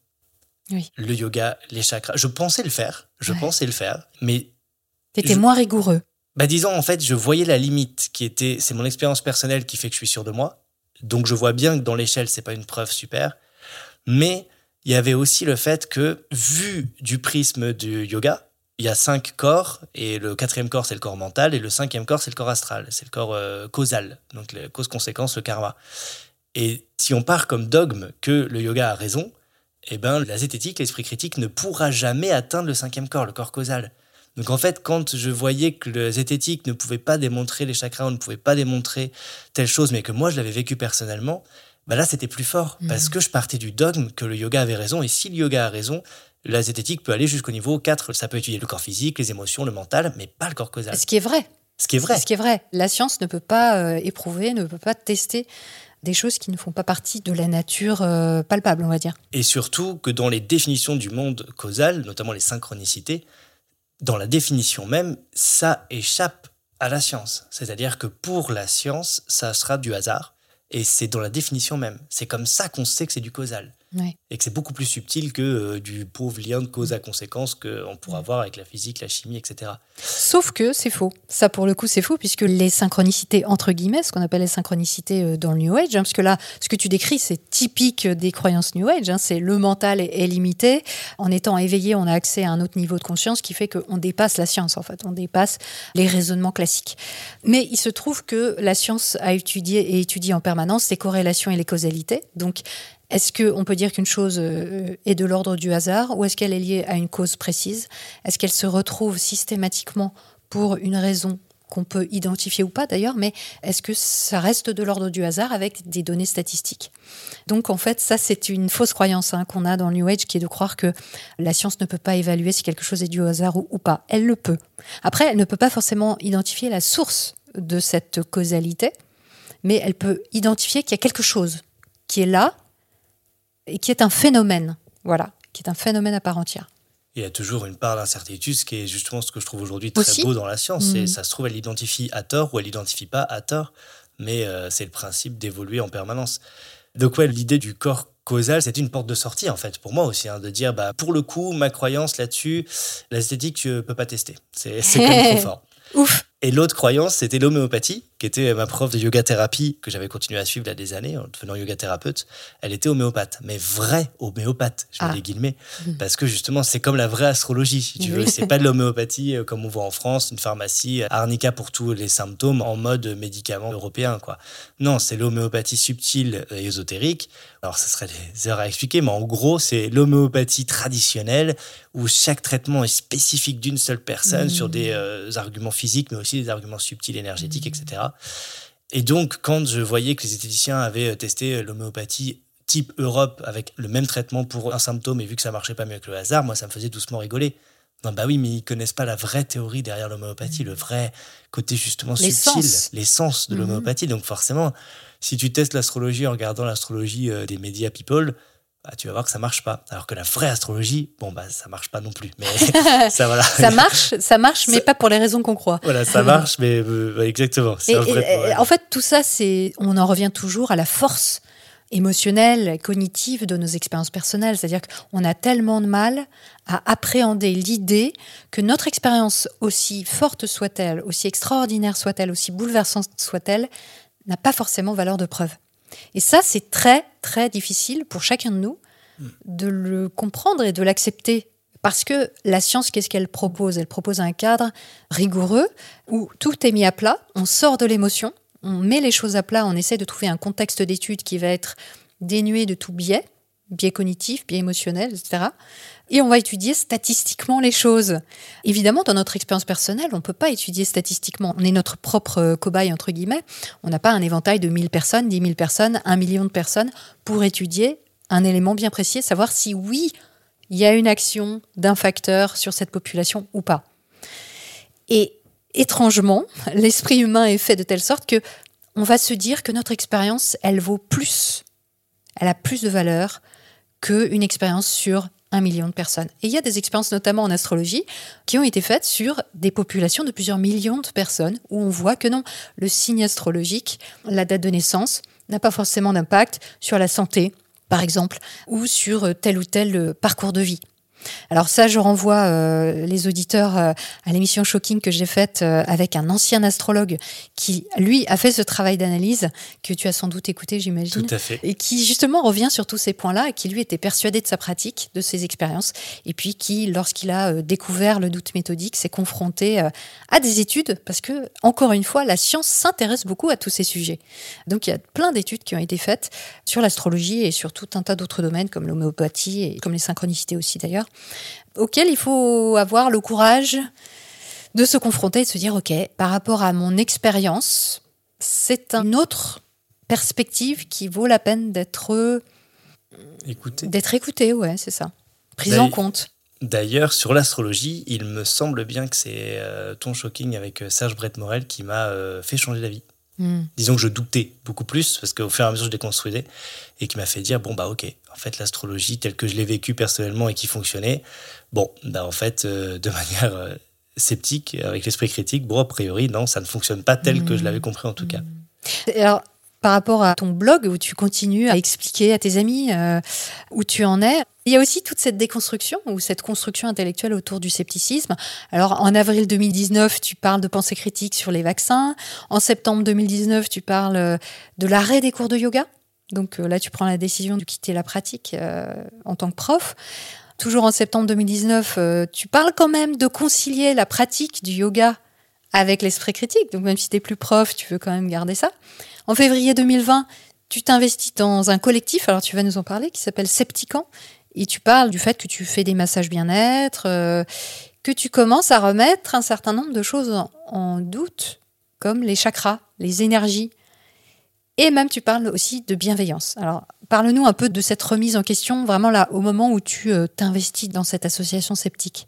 Oui. Le yoga, les chakras. Je pensais le faire, je Ouais. pensais le faire, mais T'étais Je- moins rigoureux. bah disons en fait, je voyais la limite qui était, c'est mon expérience personnelle qui fait que je suis sûr de moi. Donc je vois bien que dans l'échelle, c'est pas une preuve super, mais il y avait aussi le fait que vu du prisme du yoga, il y a cinq corps et le quatrième corps c'est le corps mental et le cinquième corps c'est le corps astral, c'est le corps euh, causal, donc les cause-conséquence, le karma. Et si on part comme dogme que le yoga a raison, eh ben la zététique, l'esprit critique ne pourra jamais atteindre le cinquième corps, le corps causal. Donc en fait, quand je voyais que le zététique ne pouvait pas démontrer les chakras, on ne pouvait pas démontrer telle chose, mais que moi je l'avais vécu personnellement, bah là c'était plus fort Mhm. parce que je partais du dogme que le yoga avait raison et si le yoga a raison, la zététique peut aller jusqu'au niveau 4, ça peut étudier le corps physique, les émotions, le mental, mais pas le corps causal. Ce qui est vrai. Ce qui est vrai. Ce qui est vrai. La science ne peut pas euh, éprouver, ne peut pas tester des choses qui ne font pas partie de la nature euh, palpable, on va dire. Et surtout que dans les définitions du monde causal, notamment les synchronicités, dans la définition même, ça échappe à la science. C'est-à-dire que pour la science, ça sera du hasard. Et c'est dans la définition même. C'est comme ça qu'on sait que c'est du causal. Ouais. Et que c'est beaucoup plus subtil que euh, du pauvre lien de cause à conséquence qu'on pourra voir avec la physique, la chimie, etc. Sauf que c'est faux. Ça, pour le coup, c'est faux, puisque les synchronicités, entre guillemets, ce qu'on appelle les synchronicités euh, dans le New Age, hein, parce que là, ce que tu décris, c'est typique des croyances New Age, hein, c'est le mental est, est limité. En étant éveillé, on a accès à un autre niveau de conscience qui fait qu'on dépasse la science, en fait, on dépasse les raisonnements classiques. Mais il se trouve que la science a étudié et étudie en permanence les corrélations et les causalités. Donc, est-ce qu'on peut dire qu'une chose euh, est de l'ordre du hasard ou est-ce qu'elle est liée à une cause précise? Est-ce qu'elle se retrouve systématiquement pour une raison qu'on peut identifier ou pas d'ailleurs, mais est-ce que ça reste de l'ordre du hasard avec des données statistiques? Donc en fait, ça c'est une fausse croyance hein, qu'on a dans le New Age qui est de croire que la science ne peut pas évaluer si quelque chose est dû au hasard ou, ou pas. Elle le peut. Après, elle ne peut pas forcément identifier la source de cette causalité, mais elle peut identifier qu'il y a quelque chose qui est là et qui est un phénomène, voilà, qui est un phénomène à part entière. Il y a toujours une part d'incertitude, ce qui est justement ce que je trouve aujourd'hui très Aussi. beau dans la science. C'est ça se trouve, elle l'identifie à tort ou elle l'identifie pas à tort, mais euh, c'est le principe d'évoluer en permanence. Donc ouais, l'idée du corps causal, c'est une porte de sortie en fait pour moi aussi, hein, de dire bah pour le coup ma croyance là-dessus, l'esthétique tu peux pas tester, c'est même trop fort. Ouf Et l'autre croyance, c'était l'homéopathie, qui était ma prof de yoga thérapie, que j'avais continué à suivre il y a des années, en devenant yoga thérapeute. Elle était homéopathe, mais vraie homéopathe, je mets Ah. des guillemets, Mhm. parce que justement, c'est comme la vraie astrologie, si tu veux. C'est pas de l'homéopathie euh, comme on voit en France, une pharmacie euh, arnica pour tous les symptômes en mode médicament européen, quoi. Non, c'est l'homéopathie subtile et ésotérique. Alors, ça serait des heures à expliquer, mais en gros, c'est l'homéopathie traditionnelle où chaque traitement est spécifique d'une seule personne sur des euh, arguments physiques, mais aussi des arguments subtils, énergétiques, etc. Et donc, quand je voyais que les esthéticiens avaient euh, testé l'homéopathie type Europe avec le même traitement pour un symptôme et vu que ça marchait pas mieux que le hasard, moi, ça me faisait doucement rigoler. Non, bah oui, mais ils connaissent pas la vraie théorie derrière l'homéopathie, le vrai côté justement subtil, L'essence. l'essence de Mhm. l'homéopathie. Donc forcément, si tu testes l'astrologie en regardant l'astrologie euh, des médias people, bah, tu vas voir que ça marche pas. Alors que la vraie astrologie, bon bah ça marche pas non plus. Mais ça voilà. Ça marche, ça marche, mais Ça- pas pour les raisons qu'on croit. Voilà, ça marche, mais euh, ouais, exactement. Et- vrai et- en fait, tout ça, c'est, on en revient toujours à la force émotionnelle, cognitive de nos expériences personnelles. C'est-à-dire qu'on a tellement de mal à appréhender l'idée que notre expérience, aussi forte soit-elle, aussi extraordinaire soit-elle, aussi bouleversante soit-elle, n'a pas forcément valeur de preuve. Et ça, c'est très, très difficile pour chacun de nous de le comprendre et de l'accepter. Parce que la science, qu'est-ce qu'elle propose? Elle propose un cadre rigoureux où tout est mis à plat, on sort de l'émotion, on met les choses à plat, on essaie de trouver un contexte d'étude qui va être dénué de tout biais, biais cognitif, biais émotionnel, etc. Et on va étudier statistiquement les choses. Évidemment, dans notre expérience personnelle, on ne peut pas étudier statistiquement. On est notre propre euh, cobaye, entre guillemets. On n'a pas un éventail de 1000 personnes, 10 000 personnes, 1 million de personnes pour étudier un élément bien précis, savoir si oui, il y a une action d'un facteur sur cette population ou pas. Et étrangement, l'esprit humain est fait de telle sorte que on va se dire que notre expérience, elle vaut plus, elle a plus de valeur qu'une expérience sur un million de personnes. Et il y a des expériences, notamment en astrologie, qui ont été faites sur des populations de plusieurs millions de personnes, où on voit que non, le signe astrologique, la date de naissance, n'a pas forcément d'impact sur la santé, par exemple, ou sur tel ou tel euh, parcours de vie. Alors ça, je renvoie euh, les auditeurs euh, à l'émission Shocking que j'ai faite euh, avec un ancien astrologue qui, lui, a fait ce travail d'analyse que tu as sans doute écouté, j'imagine Tout à fait. et qui justement revient sur tous ces points-là, et qui lui était persuadé de sa pratique, de ses expériences, et puis qui, lorsqu'il a découvert le doute méthodique, s'est confronté à des études, parce que, encore une fois, la science s'intéresse beaucoup à tous ces sujets. Donc il y a plein d'études qui ont été faites sur l'astrologie et sur tout un tas d'autres domaines, comme l'homéopathie, et comme les synchronicités aussi d'ailleurs, auxquels il faut avoir le courage de se confronter et de se dire, OK, par rapport à mon expérience, c'est une autre perspective qui vaut la peine d'être Écoutez. d'être écoutée, ouais, c'est ça. Prise en compte. D'ailleurs, sur l'astrologie, il me semble bien que c'est euh, ton shocking avec euh, Serge Brett Morel qui m'a euh, fait changer d'avis. Hmm. Disons que je doutais beaucoup plus parce qu'au fur et à mesure je déconstruisais et qui m'a fait dire bon bah ok en fait l'astrologie telle que je l'ai vécue personnellement et qui fonctionnait bon bah en fait euh, de manière euh, sceptique avec l'esprit critique bon a priori non ça ne fonctionne pas tel que je l'avais compris en tout cas Et Alors, par rapport à ton blog où tu continues à expliquer à tes amis euh, où tu en es. Il y a aussi toute cette déconstruction ou cette construction intellectuelle autour du scepticisme. Alors en avril 2019, tu parles de pensée critique sur les vaccins. En septembre 2019, tu parles euh, de l'arrêt des cours de yoga. Donc euh, là, tu prends la décision de quitter la pratique en tant que prof. Toujours en septembre 2019, tu parles quand même de concilier la pratique du yoga avec l'esprit critique. Donc même si tu es plus prof, tu veux quand même garder ça. En février 2020, tu t'investis dans un collectif, alors tu vas nous en parler, qui s'appelle Septicant. Et tu parles du fait que tu fais des massages bien-être, euh, que tu commences à remettre un certain nombre de choses en, doute, comme les chakras, les énergies. Et même tu parles aussi de bienveillance. Alors parle-nous un peu de cette remise en question, vraiment là, au moment où tu euh, t'investis dans cette association sceptique.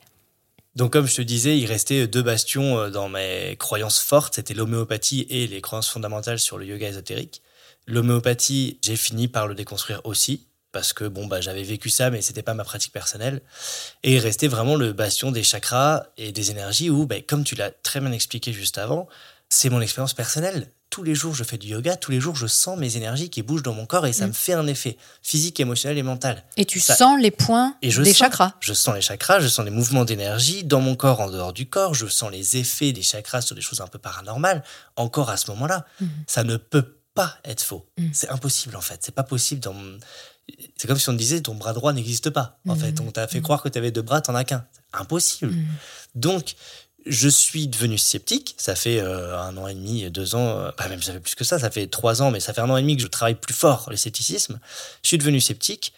Donc, comme je te disais, il restait deux bastions euh, dans mes croyances fortes. C'était l'homéopathie et les croyances fondamentales sur le yoga ésotérique. L'homéopathie, j'ai fini par le déconstruire aussi parce que bon bah j'avais vécu ça mais c'était pas ma pratique personnelle et il restait vraiment le bastion des chakras et des énergies où bah, comme tu l'as très bien expliqué juste avant c'est mon expérience personnelle tous les jours je fais du yoga, tous les jours je sens mes énergies qui bougent dans mon corps et ça mm. me fait un effet physique, émotionnel et mental. Et tu sens les points des chakras. Je sens les chakras, je sens les mouvements d'énergie dans mon corps, en dehors du corps, je sens les effets des chakras sur des choses un peu paranormales, encore à ce moment-là. Mm. Ça ne peut pas être faux. Mm. C'est impossible en fait. C'est pas possible dans. C'est comme si on te disait ton bras droit n'existe pas. En fait, on t'a fait croire que tu avais deux bras, t'en as qu'un. Impossible. Donc, je suis devenu sceptique. Ça fait euh, un an et demi, deux ans, euh, même ça fait plus que ça, ça fait trois ans, mais ça fait un an et demi que je travaille plus fort le scepticisme. Je suis devenu sceptique.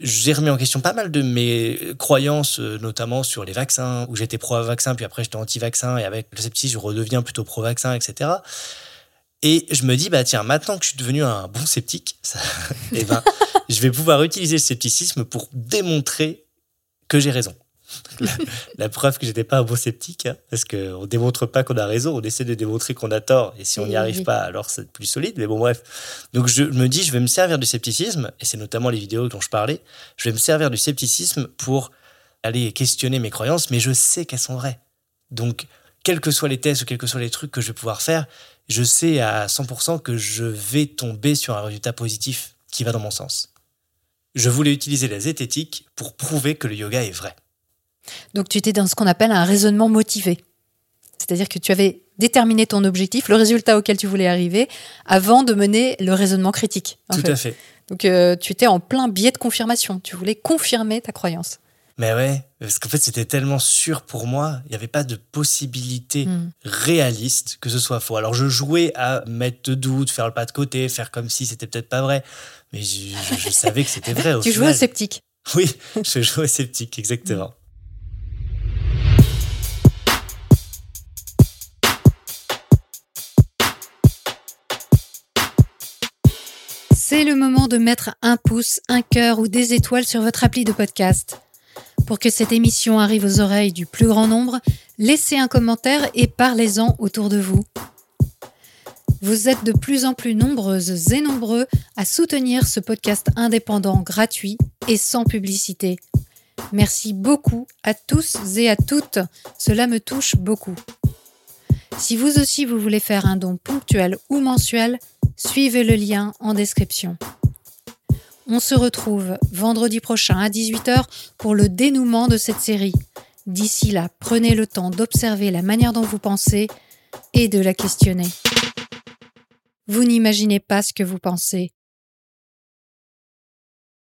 J'ai remis en question pas mal de mes croyances, euh, notamment sur les vaccins, où j'étais pro-vaccin, puis après j'étais anti-vaccin, et avec le scepticisme, je redeviens plutôt pro-vaccin, etc. Et je me dis, bah tiens, maintenant que je suis devenu un bon sceptique, eh ben, je vais pouvoir utiliser le scepticisme pour démontrer que j'ai raison la, preuve que j'étais pas un bon sceptique, hein, parce qu'on démontre pas qu'on a raison, on essaie de démontrer qu'on a tort, et si on n'y arrive pas, alors c'est plus solide, mais bon, bref. Donc je me dis, je vais me servir du scepticisme, et c'est notamment les vidéos dont je parlais, je vais me servir du scepticisme pour aller questionner mes croyances, mais je sais qu'elles sont vraies. Donc, quels que soient les tests ou quels que soient les trucs que je vais pouvoir faire, je sais à 100% que je vais tomber sur un résultat positif qui va dans mon sens. Je voulais utiliser la zététique pour prouver que le yoga est vrai. Donc tu étais dans ce qu'on appelle un raisonnement motivé. C'est-à-dire que tu avais déterminé ton objectif, le résultat auquel tu voulais arriver, avant de mener le raisonnement critique. Tout à fait. Donc euh, tu étais en plein biais de confirmation. Tu voulais confirmer ta croyance. Mais ouais, parce qu'en fait c'était tellement sûr pour moi, il n'y avait pas de possibilité hmm. réaliste que ce soit faux. Alors je jouais à mettre de doute, faire le pas de côté, faire comme si c'était peut-être pas vrai, mais je, savais que c'était vrai. Au tu jouais au sceptique. Oui, je jouais au sceptique, exactement. C'est le moment de mettre un pouce, un cœur ou des étoiles sur votre appli de podcast. Pour que cette émission arrive aux oreilles du plus grand nombre, laissez un commentaire et parlez-en autour de vous. Vous êtes de plus en plus nombreuses et nombreux à soutenir ce podcast indépendant, gratuit et sans publicité. Merci beaucoup à tous et à toutes. Cela me touche beaucoup. Si vous aussi vous voulez faire un don ponctuel ou mensuel, Suivez le lien en description. On se retrouve vendredi prochain à 18h pour le dénouement de cette série. D'ici là, prenez le temps d'observer la manière dont vous pensez et de la questionner. Vous n'imaginez pas ce que vous pensez.